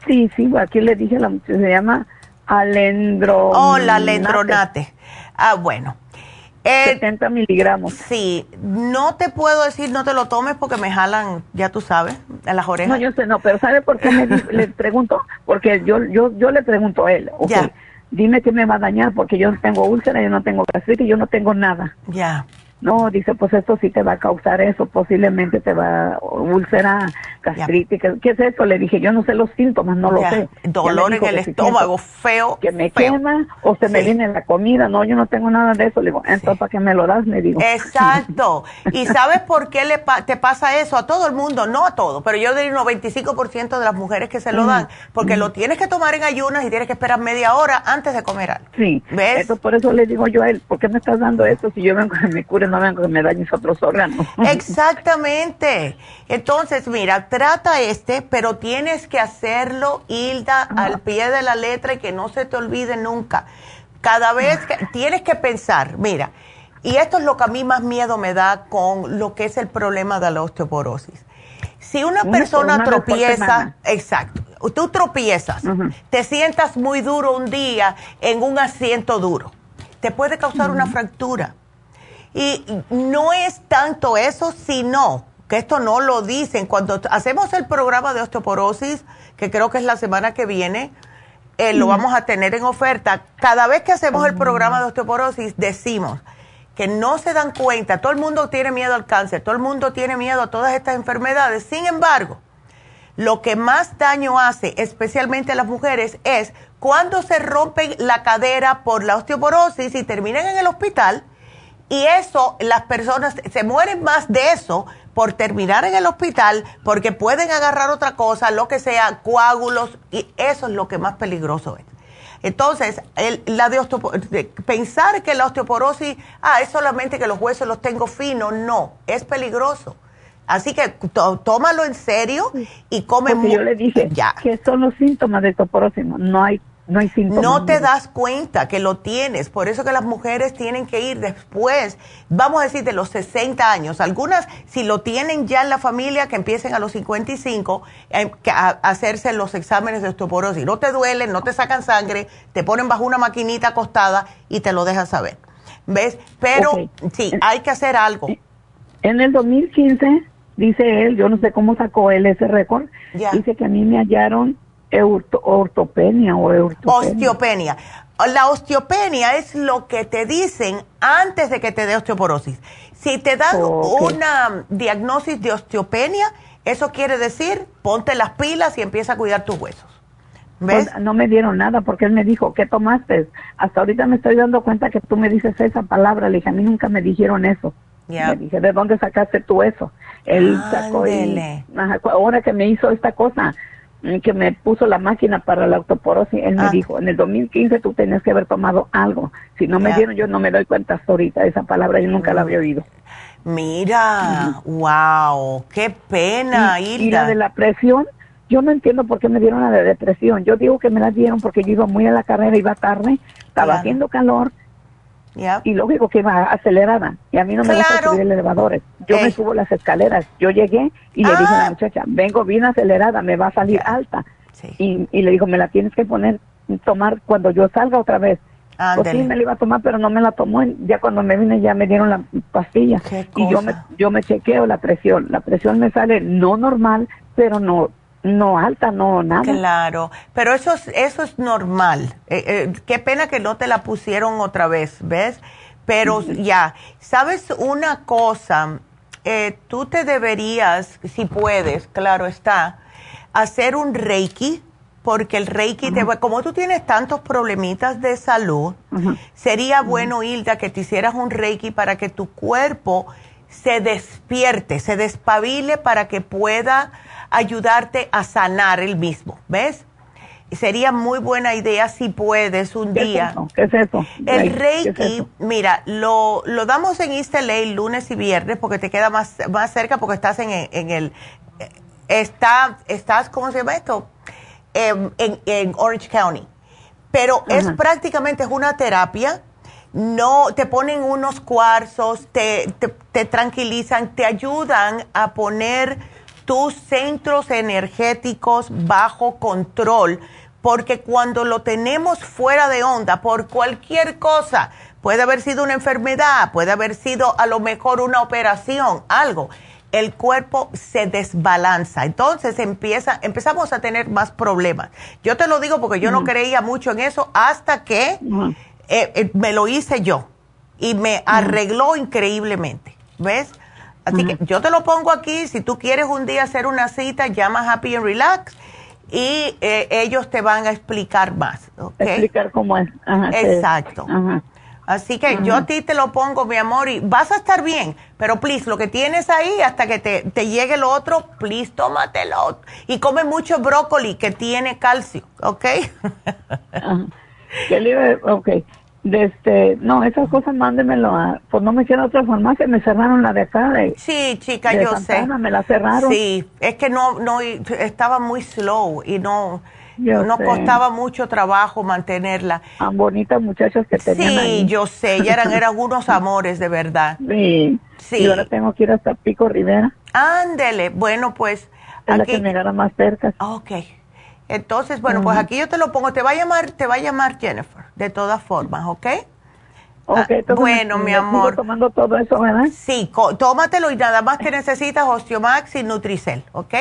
Speaker 11: Sí, sí, aquí le dije a la muchacha, se llama alendronate.
Speaker 2: Oh, la alendronate. Ah, bueno.
Speaker 11: 70 miligramos.
Speaker 2: Sí, no te puedo decir no te lo tomes porque me jalan, ya tú sabes, a las orejas.
Speaker 11: No, yo sé, no, pero ¿sabe por qué me, le pregunto? Porque yo, yo, yo le pregunto a él, dime qué me va a dañar porque yo no tengo úlcera, yo no tengo gastritis, yo no tengo nada.
Speaker 2: Ya.
Speaker 11: No, dice, pues esto sí te va a causar eso, posiblemente te va a úlcera, gastritis, ¿qué, es eso? Le dije, yo no sé los síntomas, no lo sé.
Speaker 2: Dolor en el estómago, feo.
Speaker 11: Que me quema o se me viene la comida, no, yo no tengo nada de eso. Le digo, entonces, ¿para qué me lo das? Me digo.
Speaker 2: Exacto. ¿Y sabes por qué le te pasa eso? A todo el mundo, no a todo, pero yo diría un 95% de las mujeres que se lo dan, porque lo tienes que tomar en ayunas y tienes que esperar media hora antes de comer algo.
Speaker 11: Sí. ¿Ves? por eso le digo yo a él, ¿por qué me estás dando eso si yo vengo cure, no que me otros órganos?
Speaker 2: Exactamente. Entonces, mira, trata este, pero tienes que hacerlo, Hilda, al pie de la letra y que no se te olvide nunca. Cada vez que tienes que pensar, mira, y esto es lo que a mí más miedo me da con lo que es el problema de la osteoporosis. Si una, persona tropieza, exacto, tú tropiezas, te sientas muy duro un día en un asiento duro, te puede causar una fractura. Y no es tanto eso, sino que esto no lo dicen. Cuando hacemos el programa de osteoporosis, que creo que es la semana que viene, eh, lo vamos a tener en oferta. Cada vez que hacemos el programa de osteoporosis, decimos que no se dan cuenta, todo el mundo tiene miedo al cáncer, todo el mundo tiene miedo a todas estas enfermedades. Sin embargo, lo que más daño hace, especialmente a las mujeres, es cuando se rompen la cadera por la osteoporosis y terminan en el hospital. Y eso, las personas se mueren más de eso por terminar en el hospital, porque pueden agarrar otra cosa, lo que sea, coágulos, y eso es lo que más peligroso es. Entonces, el, la de pensar que la osteoporosis, ah, es solamente que los huesos los tengo finos, no, es peligroso. Así que tómalo en serio y come
Speaker 11: Porque yo le dije ya. que son los síntomas de osteoporosis, no hay no hay.
Speaker 2: No te das cuenta que lo tienes, por eso que las mujeres tienen que ir después, vamos a decir de los 60 años. Algunas, si lo tienen ya en la familia, que empiecen a los 55 eh, a, hacerse los exámenes de osteoporosis. No te duelen, no te sacan sangre, te ponen bajo una maquinita acostada y te lo dejan saber. ¿Ves? Pero sí, hay que hacer algo.
Speaker 11: En el 2015 dice él, yo no sé cómo sacó él ese récord, dice que a mí me hallaron ortopenia o
Speaker 2: Osteopenia. La osteopenia es lo que te dicen antes de que te dé osteoporosis. Si te dan una diagnosis de osteopenia, eso quiere decir ponte las pilas y empieza a cuidar tus huesos.
Speaker 11: ¿Ves? Pues, no me dieron nada porque él me dijo, ¿qué tomaste? Hasta ahorita me estoy dando cuenta que tú me dices esa palabra. Le dije, a mí nunca me dijeron eso. Me dije, ¿de dónde sacaste tú eso? Él sacó ahora que me hizo esta cosa, que me puso la máquina para la autoporosis, él me ah. dijo, en el 2015 tú tenías que haber tomado algo. Si no me dieron, yo no me doy cuenta hasta ahorita. Esa palabra yo nunca la había oído.
Speaker 2: Mira, wow, qué pena,
Speaker 11: y, y la de la presión, yo no entiendo por qué me dieron la de depresión. Yo digo que me la dieron porque yo iba muy a la carrera, iba tarde, estaba haciendo calor, y lógico que iba acelerada. Y a mí no me gusta subir el elevadores. Yo me subo las escaleras. Yo llegué y le dije a la ah. muchacha, vengo bien acelerada, me va a salir alta. Y, y le digo, me la tienes que poner, tomar cuando yo salga otra vez. Pues sí, me la iba a tomar, pero no me la tomó. Ya cuando me vine ya me dieron la pastilla. Y yo me, yo me chequeo la presión. La presión me sale no normal, pero no no alta, no nada.
Speaker 2: Claro, pero eso es, eso es normal. Eh, eh, qué pena que no te la pusieron otra vez, ¿ves? Pero ya, ¿sabes una cosa? Eh, tú te deberías, si puedes, claro está, hacer un reiki, porque el reiki, te, como tú tienes tantos problemitas de salud, sería bueno, Hilda, que te hicieras un reiki para que tu cuerpo se despierte, se despabile para que pueda ayudarte a sanar el mismo, ¿ves? Sería muy buena idea si puedes un día.
Speaker 11: ¿Qué es eso?
Speaker 2: El Reiki, mira, lo, lo damos en East LA lunes y viernes porque te queda más, más cerca porque estás en, en el, está, estás, ¿cómo se llama esto? Em, en, en, Orange County. Pero es prácticamente es una terapia no te ponen unos cuarzos, te, te, te, tranquilizan, te ayudan a poner tus centros energéticos bajo control, porque cuando lo tenemos fuera de onda por cualquier cosa, puede haber sido una enfermedad, puede haber sido a lo mejor una operación, algo, el cuerpo se desbalanza. Entonces empieza, empezamos a tener más problemas. Yo te lo digo porque yo no creía mucho en eso hasta que eh, eh, me lo hice yo y me arregló increíblemente. ¿Ves? Así que yo te lo pongo aquí. Si tú quieres un día hacer una cita, llama Happy and Relax y eh, ellos te van a explicar más.
Speaker 11: Explicar cómo es.
Speaker 2: Exacto. Así que yo a ti te lo pongo, mi amor, y vas a estar bien. Pero, please, lo que tienes ahí, hasta que te, te llegue lo otro, please, tómatelo. Y come mucho brócoli, que tiene calcio, ¿ok?
Speaker 11: Este, no, esas cosas mándemelo a, pues no me quiero otra farmacia, me cerraron la de acá.
Speaker 2: sí, chica, yo sé.
Speaker 11: Me la cerraron.
Speaker 2: Sí, es que no, no, estaba muy slow y no, no costaba mucho trabajo mantenerla.
Speaker 11: Tan bonitas muchachas que tenían
Speaker 2: Sí, yo sé, y eran, eran unos amores de verdad.
Speaker 11: Sí. sí. Y ahora tengo que ir hasta Pico Rivera.
Speaker 2: Ándele, bueno, pues.
Speaker 11: Es la que me gana más cerca.
Speaker 2: Ok. Entonces, bueno, pues aquí yo te lo pongo. Te va a llamar, te va a llamar Jennifer, de todas formas, ¿ok?
Speaker 11: Ok,
Speaker 2: ah, bueno, mi amor.
Speaker 11: tomando todo eso, ¿verdad?
Speaker 2: Sí, tómatelo y nada más que necesitas Osteomax y Nutricel, ¿ok?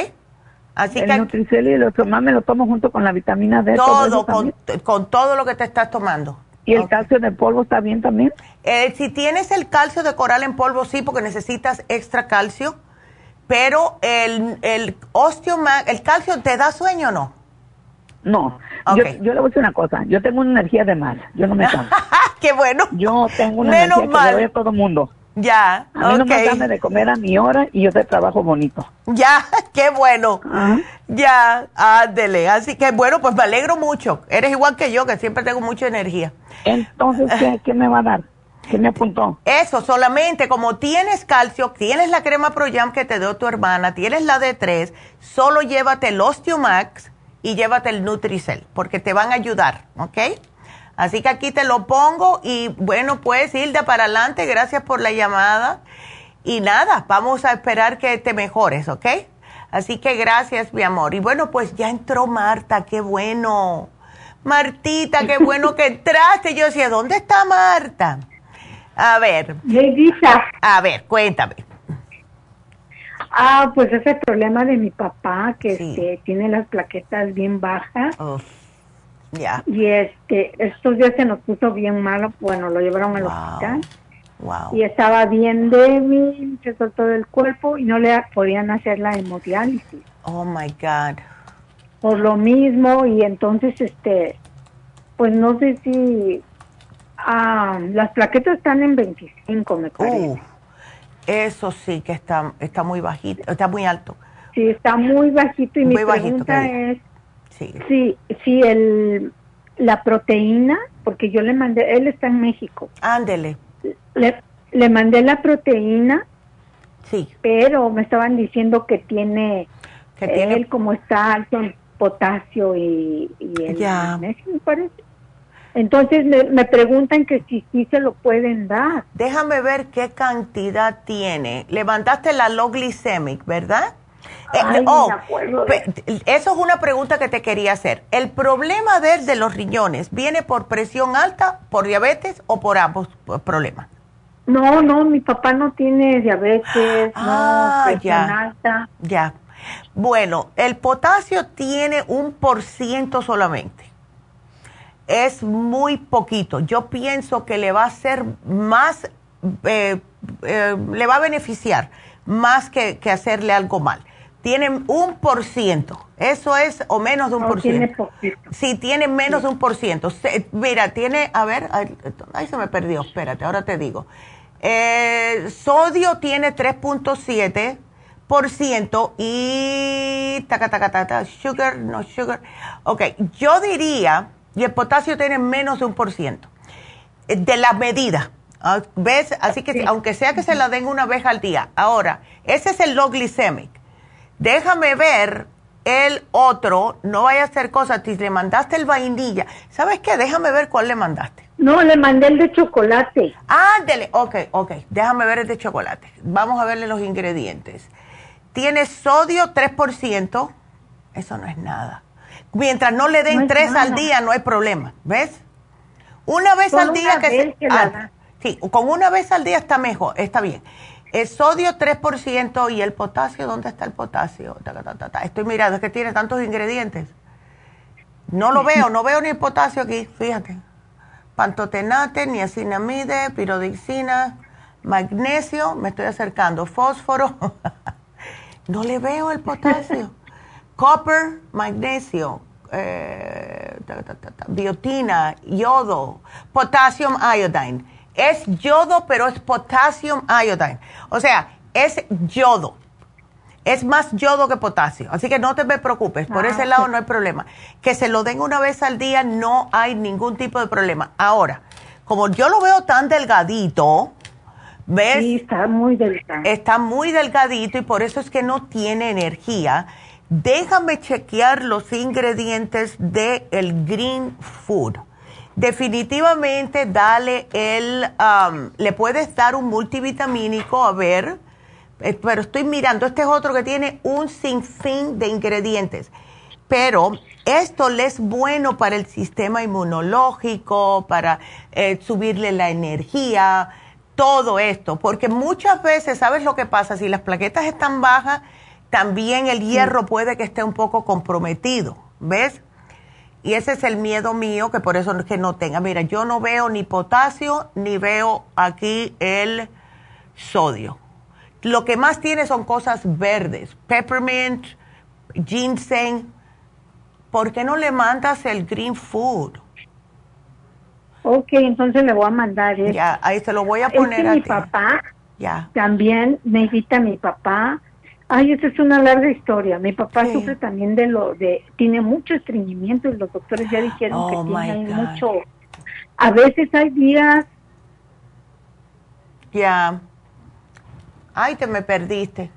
Speaker 11: Así el que Nutricel y el Osteomax me lo tomo junto con la vitamina D.
Speaker 2: Todo, con, todo lo que te estás tomando.
Speaker 11: ¿Y el calcio de polvo está bien también?
Speaker 2: Eh, si tienes el calcio de coral en polvo, sí, porque necesitas extra calcio. Pero el, el Osteomax, ¿el calcio te da sueño o no?
Speaker 11: No, yo, yo, le voy a decir una cosa, yo tengo una energía de más, yo no me canso.
Speaker 2: ¡Qué bueno!
Speaker 11: Yo tengo una energía que le doy a todo el mundo.
Speaker 2: Ya,
Speaker 11: A mí no me de comer a mi hora y yo te trabajo bonito.
Speaker 2: Ya, qué bueno. Ya, ándele. Así que bueno, pues me alegro mucho. Eres igual que yo, que siempre tengo mucha energía.
Speaker 11: Entonces, ¿qué, qué me va a dar? ¿Qué me apuntó?
Speaker 2: Eso, solamente como tienes calcio, tienes la crema Proyam que te dio tu hermana, tienes la D3, solo llévate el Osteomax y llévate el Nutricel, porque te van a ayudar, ¿ok? Así que aquí te lo pongo y bueno, pues Hilda, para adelante, gracias por la llamada. Y nada, vamos a esperar que te mejores, ¿ok? Así que gracias, mi amor. Y bueno, pues ya entró Marta, qué bueno. Martita, qué bueno que entraste. Yo decía, ¿dónde está Marta? A ver. A ver, cuéntame.
Speaker 12: Ah, pues ese problema de mi papá que este, tiene las plaquetas bien bajas.
Speaker 2: Ya.
Speaker 12: Y este, estos días se nos puso bien malo. Bueno, lo llevaron al hospital.
Speaker 2: Wow.
Speaker 12: Y estaba bien débil, se soltó del cuerpo y no le podían hacer la hemodiálisis.
Speaker 2: Oh my God.
Speaker 12: Por lo mismo, y entonces, este, pues no sé si. Ah, las plaquetas están en 25, me parece.
Speaker 2: Eso sí que está, está muy bajito, está muy alto.
Speaker 12: Sí, está muy bajito y mi pregunta es sí. si, si el, la proteína, porque yo le mandé, él está en México.
Speaker 2: Ándele.
Speaker 12: Le, le mandé la proteína,
Speaker 2: sí.
Speaker 12: pero me estaban diciendo que tiene, que tiene él como está alto en potasio y, y el
Speaker 2: ya.
Speaker 12: me parece. Entonces me, preguntan que si sí se lo pueden dar.
Speaker 2: Déjame ver qué cantidad tiene. Levantaste la low glycemic, ¿verdad?
Speaker 12: Eh, oh,
Speaker 2: eso es una pregunta que te quería hacer. ¿El problema de, de los riñones viene por presión alta, por diabetes o por ambos problemas?
Speaker 12: No, no, mi papá no tiene diabetes, ah, no, presión alta.
Speaker 2: Ya. Bueno, el potasio tiene un por ciento solamente es muy poquito. Yo pienso que le va a ser más, eh, eh, le va a beneficiar más que, hacerle algo mal. Tiene un por ciento, eso es, o menos de un por ciento. Sí, tiene menos de un por ciento. mira, tiene, a ver, ay, se me perdió, espérate, ahora te digo. Eh, sodio tiene 3.7 por ciento y taca, taca, taca, sugar, no sugar. Ok, yo diría y el potasio tiene menos de un por ciento eh, de la medida. Ah, ¿Ves? Así que aunque sea que se la den una vez al día. Ahora, ese es el low glycemic. Déjame ver el otro, no vaya a hacer cosas, si le mandaste el vainilla. ¿Sabes qué? Déjame ver cuál le mandaste.
Speaker 12: No, le mandé el de chocolate.
Speaker 2: Ándele, ok, ok, déjame ver el de chocolate. Vamos a verle los ingredientes. Tiene sodio 3%, eso no es nada. Mientras no le den tres al día, no hay problema. ¿Ves? Una vez al día que, se, ah, Sí, con una vez al día está mejor, está bien. El sodio 3% y el potasio, ¿dónde está el potasio? Estoy mirando, es que tiene tantos ingredientes. No lo veo, no veo ni el potasio aquí, fíjate. pantotenate, niacinamide, pirodixina, magnesio, me estoy acercando, fósforo, no le veo el potasio, copper, magnesio, eh, biotina, yodo, potassium iodine. Es yodo, pero es potassium iodine. O sea, es yodo. Es más yodo que potasio. Así que no te me preocupes. Por ese ah, lado no hay problema. Que se lo den una vez al día no hay ningún tipo de problema. Ahora, como yo lo veo tan delgadito, ¿ves?
Speaker 12: Sí, está muy delgado.
Speaker 2: Está muy delgadito y por eso es que no tiene energía. Déjame chequear los ingredientes del el green food. Definitivamente dale el, um, le puedes dar un multivitamínico a ver eh, pero estoy mirando, este es otro que tiene un sinfín de ingredientes. Pero esto le es bueno para el sistema inmunológico, para eh, subirle la energía, todo esto, porque muchas veces, ¿sabes lo que pasa? Si las plaquetas están bajas, también el hierro puede que esté un poco comprometido, ¿ves? Y ese es el miedo mío, que por eso es que no tenga. Mira, yo no veo ni potasio, ni veo aquí el sodio. Lo que más tiene son cosas verdes, peppermint, ginseng. ¿Por qué no le mandas el green food?
Speaker 12: Ok, entonces le voy a mandar eso.
Speaker 2: Ya, ahí se lo voy a poner
Speaker 12: es que mi papá ya. también necesita mi papá. Ay, esa es una larga historia. Mi papá sufre también de lo de, tiene mucho estreñimiento y los doctores ya dijeron que oh, tiene mucho. A veces hay días.
Speaker 2: Ya. Ay, te me perdiste.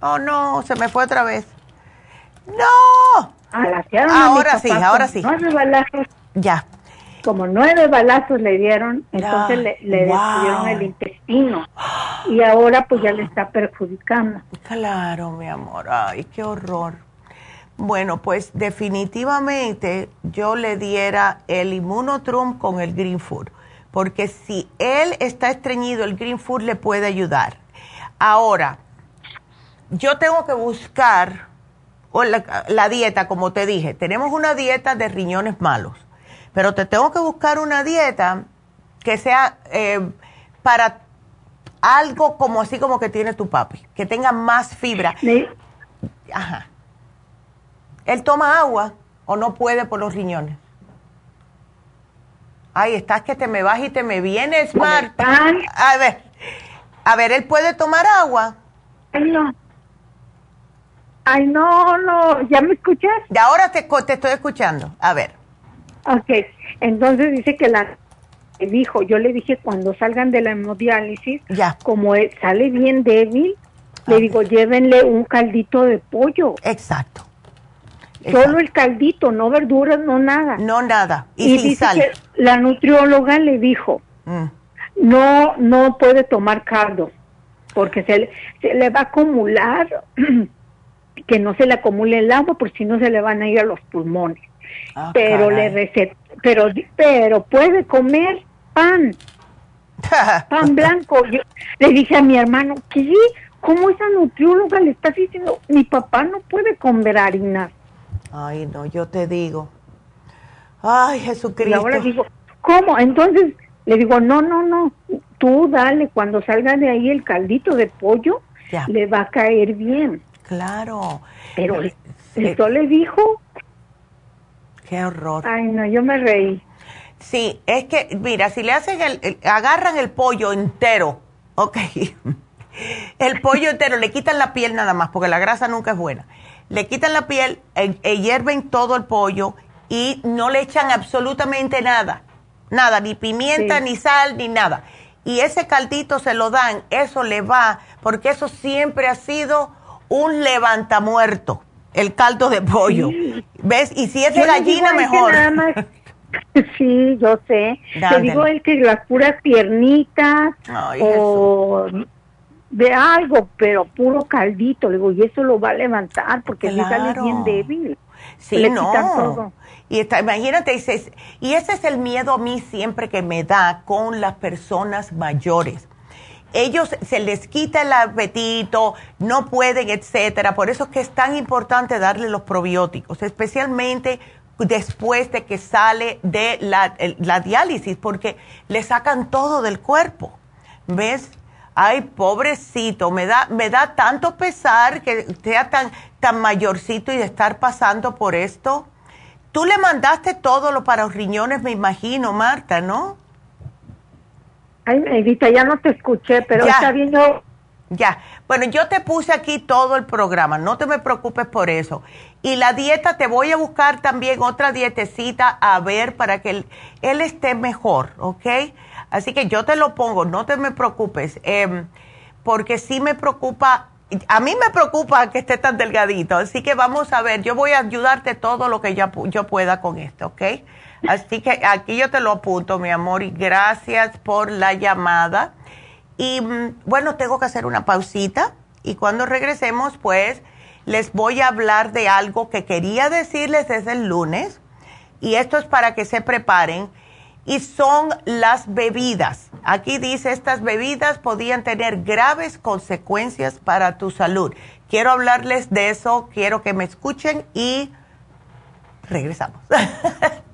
Speaker 2: Oh, no, se me fue otra vez. ¡No! ahora sí, ahora sí. Ya.
Speaker 12: Como nueve balazos le dieron, entonces le, le destruyeron el intestino. Y ahora pues ya le está perjudicando.
Speaker 2: Claro, mi amor. Ay, qué horror. Bueno, pues definitivamente yo le diera el inmunotrum con el green food porque si él está estreñido, el Green Food le puede ayudar. Ahora, yo tengo que buscar la, dieta, como te dije, tenemos una dieta de riñones malos, pero te tengo que buscar una dieta que sea eh, para algo como así como que tiene tu papi, que tenga más fibra. Ajá. ¿Él toma agua o no puede por los riñones? Ay, estás que te me vas y te me vienes, Marta. A ver, a ver, ¿él puede tomar agua?
Speaker 12: Ay, no. Ay, no, no, ¿ya me escuchas?
Speaker 2: Y ahora te, te estoy escuchando. A ver.
Speaker 12: Ok, entonces dice que la dijo, yo le dije cuando salgan de la hemodiálisis, ya. como sale bien débil, le digo, llévenle un caldito de pollo.
Speaker 2: Exacto.
Speaker 12: Solo el caldito, no verduras, no nada.
Speaker 2: No nada. Y, sin sal.
Speaker 12: la nutrióloga le dijo, mm. no, no puede tomar caldo, porque se, se le va a acumular, que no se le acumule el agua, porque si no se le van a ir a los pulmones. Ah, pero le recet, pero, pero puede comer pan, pan blanco. Yo le dije a mi hermano, ¿qué? ¿Cómo esa nutrióloga le está diciendo? Mi papá no puede comer harinas.
Speaker 2: Ay, no, yo te digo. Ay, Jesucristo. Y
Speaker 12: ahora digo, ¿cómo? Entonces le digo, no, no, no, tú dale, cuando salga de ahí el caldito de pollo, le va a caer bien.
Speaker 2: Claro.
Speaker 12: Pero esto le dijo.
Speaker 2: Qué horror.
Speaker 12: Ay, no, yo me reí.
Speaker 2: Sí, es que, mira, si le hacen el, agarran el pollo entero, ok, el pollo entero, le quitan la piel nada más, porque la grasa nunca es buena le quitan la piel, eh, eh, hierven todo el pollo y no le echan absolutamente nada, nada, ni pimienta, ni sal, ni nada. Y ese caldito se lo dan, eso le va, porque eso siempre ha sido un levantamuerto, el caldo de pollo. ¿Ves? Y si es de gallina, mejor.
Speaker 12: sí, yo sé. Te digo el que las puras piernitas o de algo, pero puro caldito, le digo, y eso lo va a levantar porque le sale bien débil.
Speaker 2: Sí, no. Y está, imagínate, y ese es el miedo a mí siempre que me da con las personas mayores. Ellos se les quita el apetito, no pueden, etcétera. Por eso es que es tan importante darle los probióticos, especialmente después de que sale de la, la diálisis, porque le sacan todo del cuerpo. ¿Ves? Ay, pobrecito, me da, me da tanto pesar que sea tan, tan mayorcito y de estar pasando por esto. Tú le mandaste todo lo para los riñones, me imagino, Marta, ¿no?
Speaker 12: Ay, Neidita, ya no te escuché, pero está bien yo.
Speaker 2: Ya, bueno, yo te puse aquí todo el programa, no te me preocupes por eso. Y la dieta, te voy a buscar también otra dietecita a ver para que él, él esté mejor, ¿ok? Así que yo te lo pongo, no te me preocupes, em, porque sí me preocupa, a mí me preocupa que esté tan delgadito, así que vamos a ver, yo voy a ayudarte todo lo que yo, yo pueda con esto, ¿ok? Así que aquí yo te lo apunto, mi amor, y gracias por la llamada. Y mm, bueno, tengo que hacer una pausita y cuando regresemos, pues les voy a hablar de algo que quería decirles desde el lunes y esto es para que se preparen y son las bebidas. Aquí dice, estas bebidas podían tener graves consecuencias para tu salud. Quiero hablarles de eso, quiero que me escuchen y regresamos.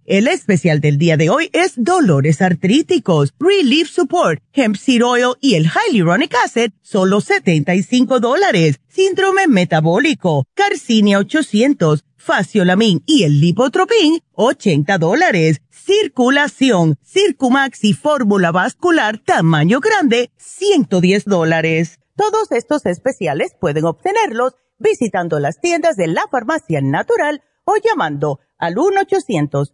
Speaker 9: El especial del día de hoy es dolores artríticos, Relief Support, Hemp Seed Oil y el Hyaluronic Acid, solo 75 dólares. Síndrome metabólico, Carcinia 800, Faciolamin y el Lipotropin, 80 dólares. Circulación, Circumax y fórmula vascular tamaño grande, 110 dólares. Todos estos especiales pueden obtenerlos visitando las tiendas de la farmacia natural o llamando al 1 800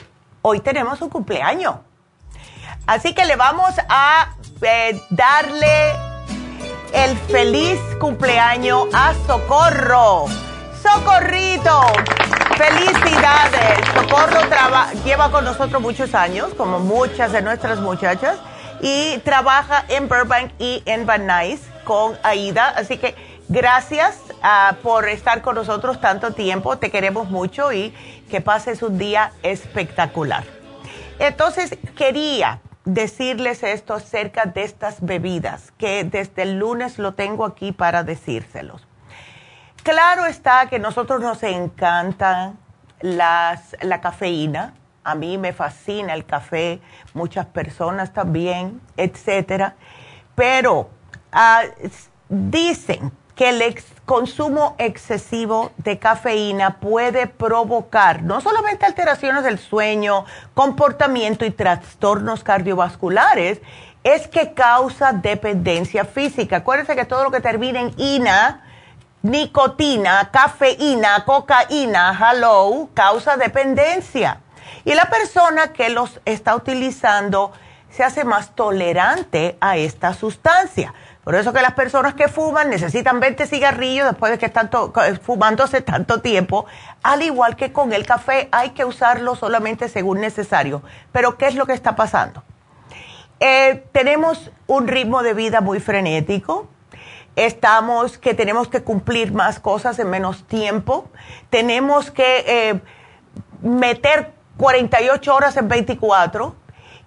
Speaker 2: hoy tenemos un cumpleaños. Así que le vamos a eh, darle el feliz cumpleaños a Socorro. Socorrito, felicidades. Socorro lleva con nosotros muchos años, como muchas de nuestras muchachas, y trabaja en Burbank y en Van Nuys con Aida. Así que gracias ah, por estar con nosotros tanto tiempo. Te queremos mucho y que pases un día espectacular. Entonces, quería decirles esto acerca de estas bebidas, que desde el lunes lo tengo aquí para decírselos. Claro está que nosotros nos encanta las, la cafeína, A mí me fascina el café, muchas personas también, etcétera. Pero ah, dicen que el consumo excesivo de cafeína puede provocar no solamente alteraciones del sueño, comportamiento y trastornos cardiovasculares, es que causa dependencia física. Acuérdense que todo lo que termina en ina, nicotina, cafeína, cocaína, hello, causa dependencia. Y la persona que los está utilizando se hace más tolerante a esta sustancia. Por eso que las personas que fuman necesitan 20 cigarrillos después de que están fumándose tanto tiempo. Al igual que con el café, hay que usarlo solamente según necesario. Pero ¿qué es lo que está pasando? Eh, tenemos un ritmo de vida muy frenético. Estamos que tenemos que cumplir más cosas en menos tiempo. Tenemos que eh, meter 48 horas en 24.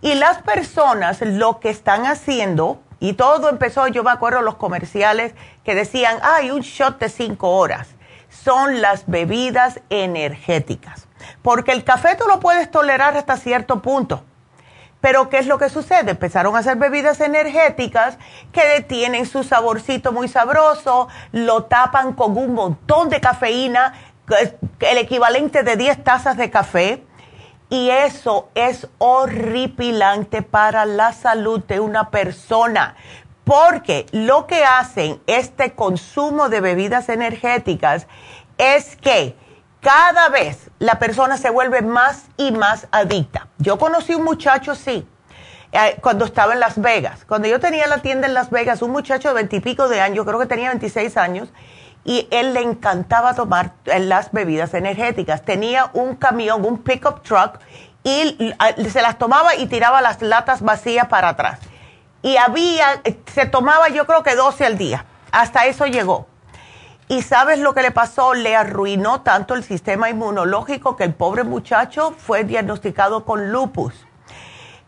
Speaker 2: Y las personas lo que están haciendo y todo empezó, yo me acuerdo los comerciales que decían, hay un shot de cinco horas. Son las bebidas energéticas. Porque el café tú lo puedes tolerar hasta cierto punto. Pero ¿qué es lo que sucede? Empezaron a hacer bebidas energéticas que tienen su saborcito muy sabroso, lo tapan con un montón de cafeína, el equivalente de 10 tazas de café y eso es horripilante para la salud de una persona, porque lo que hacen este consumo de bebidas energéticas es que cada vez la persona se vuelve más y más adicta. Yo conocí un muchacho sí, eh, cuando estaba en Las Vegas. Cuando yo tenía la tienda en Las Vegas, un muchacho de veintipico de años, creo que tenía 26 años, y él le encantaba tomar las bebidas energéticas. Tenía un camión, un pickup truck, y se las tomaba y tiraba las latas vacías para atrás. Y había, se tomaba yo creo que 12 al día. Hasta eso llegó. Y sabes lo que le pasó, le arruinó tanto el sistema inmunológico que el pobre muchacho fue diagnosticado con lupus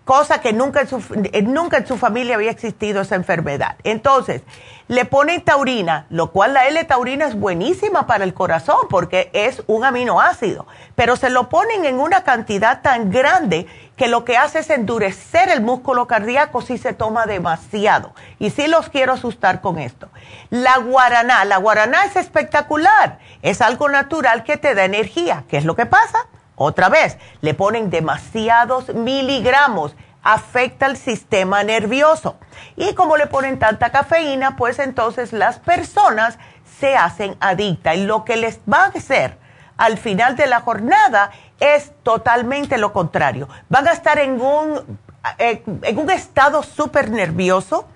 Speaker 2: cosa que nunca en, su, eh, nunca en su familia había existido esa enfermedad. Entonces, le ponen taurina, lo cual la L-taurina es buenísima para el corazón porque es un aminoácido, pero se lo ponen en una cantidad tan grande que lo que hace es endurecer el músculo cardíaco si se toma demasiado. Y sí los quiero asustar con esto. La guaraná, la guaraná es espectacular, es algo natural que te da energía. ¿Qué es lo que pasa? Otra vez, le ponen demasiados miligramos, afecta el sistema nervioso. Y como le ponen tanta cafeína, pues entonces las personas se hacen adictas. Y lo que les va a hacer al final de la jornada es totalmente lo contrario. Van a estar en un, eh, en un estado súper nervioso,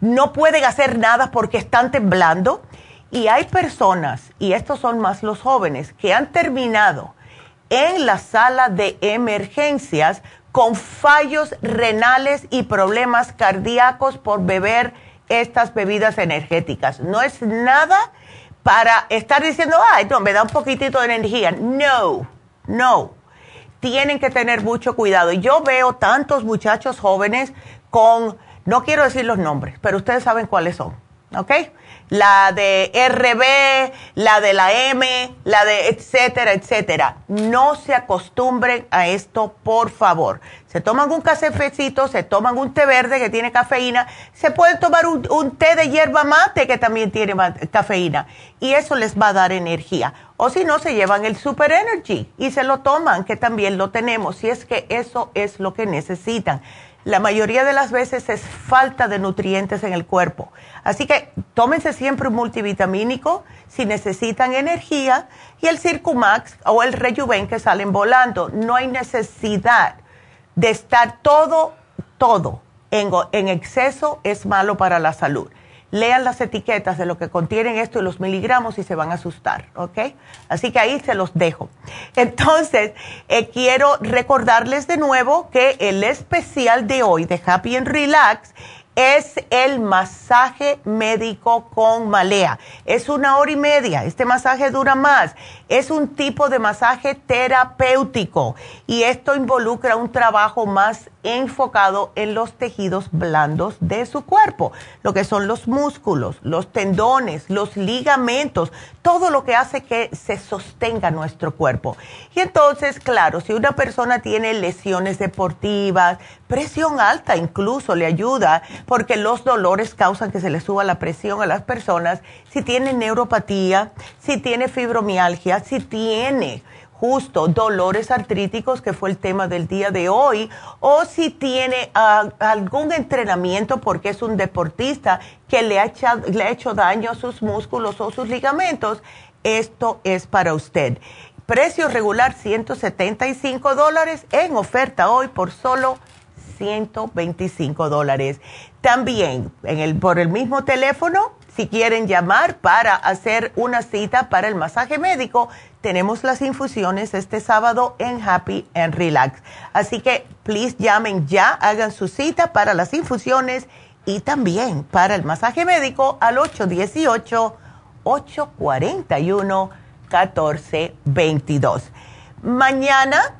Speaker 2: no pueden hacer nada porque están temblando. Y hay personas, y estos son más los jóvenes, que han terminado en la sala de emergencias con fallos renales y problemas cardíacos por beber estas bebidas energéticas. No es nada para estar diciendo, ay, no, me da un poquitito de energía. No, no. Tienen que tener mucho cuidado. Yo veo tantos muchachos jóvenes con, no quiero decir los nombres, pero ustedes saben cuáles son, ¿ok? La de RB, la de la M, la de etcétera, etcétera. No se acostumbren a esto, por favor. Se toman un cafecito, se toman un té verde que tiene cafeína, se pueden tomar un, un té de hierba mate que también tiene cafeína y eso les va a dar energía. O si no, se llevan el Super Energy y se lo toman, que también lo tenemos, si es que eso es lo que necesitan la mayoría de las veces es falta de nutrientes en el cuerpo. Así que tómense siempre un multivitamínico si necesitan energía y el Circumax o el Rejuven que salen volando. No hay necesidad de estar todo, todo en, en exceso es malo para la salud lean las etiquetas de lo que contienen esto y los miligramos y se van a asustar, ¿ok? Así que ahí se los dejo. Entonces, eh, quiero recordarles de nuevo que el especial de hoy de Happy and Relax es el masaje médico con malea. Es una hora y media. Este masaje dura más. Es un tipo de masaje terapéutico y esto involucra un trabajo más enfocado en los tejidos blandos de su cuerpo, lo que son los músculos, los tendones, los ligamentos, todo lo que hace que se sostenga nuestro cuerpo. Y entonces, claro, si una persona tiene lesiones deportivas, presión alta incluso le ayuda, porque los dolores causan que se le suba la presión a las personas, si tiene neuropatía, si tiene fibromialgia, si tiene justo dolores artríticos, que fue el tema del día de hoy, o si tiene ah, algún entrenamiento porque es un deportista que le ha, le ha hecho daño a sus músculos o sus ligamentos, esto es para usted. Precio regular 175 dólares, en oferta hoy por solo 125 dólares. También en el, por el mismo teléfono, si quieren llamar para hacer una cita para el masaje médico, tenemos las infusiones este sábado en Happy and Relax. Así que, please llamen ya, hagan su cita para las infusiones y también para el masaje médico al 818-841-1422. Mañana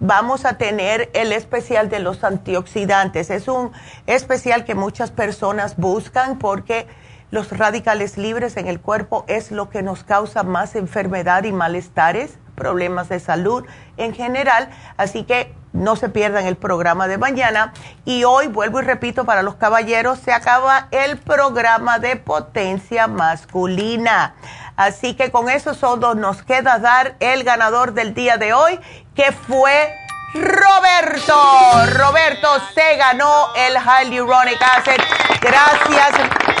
Speaker 2: vamos a tener el especial de los antioxidantes. Es un especial que muchas personas buscan porque los radicales libres en el cuerpo es lo que nos causa más enfermedad y malestares, problemas de salud en general. Así que no se pierdan el programa de mañana. Y hoy, vuelvo y repito, para los caballeros se acaba el programa de potencia masculina. Así que con eso solo nos queda dar el ganador del día de hoy, que fue Roberto. Roberto se ganó el Hyaluronic Acid. Gracias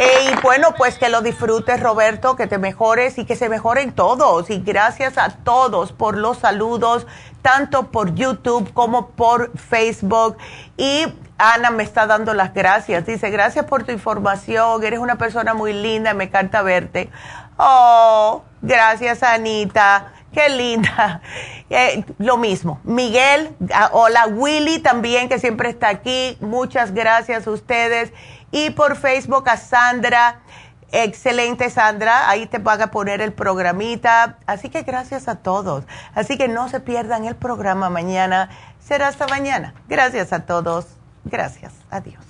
Speaker 2: y bueno, pues que lo disfrutes, Roberto, que te mejores y que se mejoren todos. Y gracias a todos por los saludos, tanto por YouTube como por Facebook. Y Ana me está dando las gracias. Dice, gracias por tu información. Eres una persona muy linda, me encanta verte. Oh, gracias, Anita. Qué linda. Eh, lo mismo. Miguel, ah, hola Willy también, que siempre está aquí. Muchas gracias a ustedes. Y por Facebook a Sandra. Excelente, Sandra. Ahí te van a poner el programita. Así que gracias a todos. Así que no se pierdan el programa mañana. Será hasta mañana. Gracias a todos. Gracias. Adiós.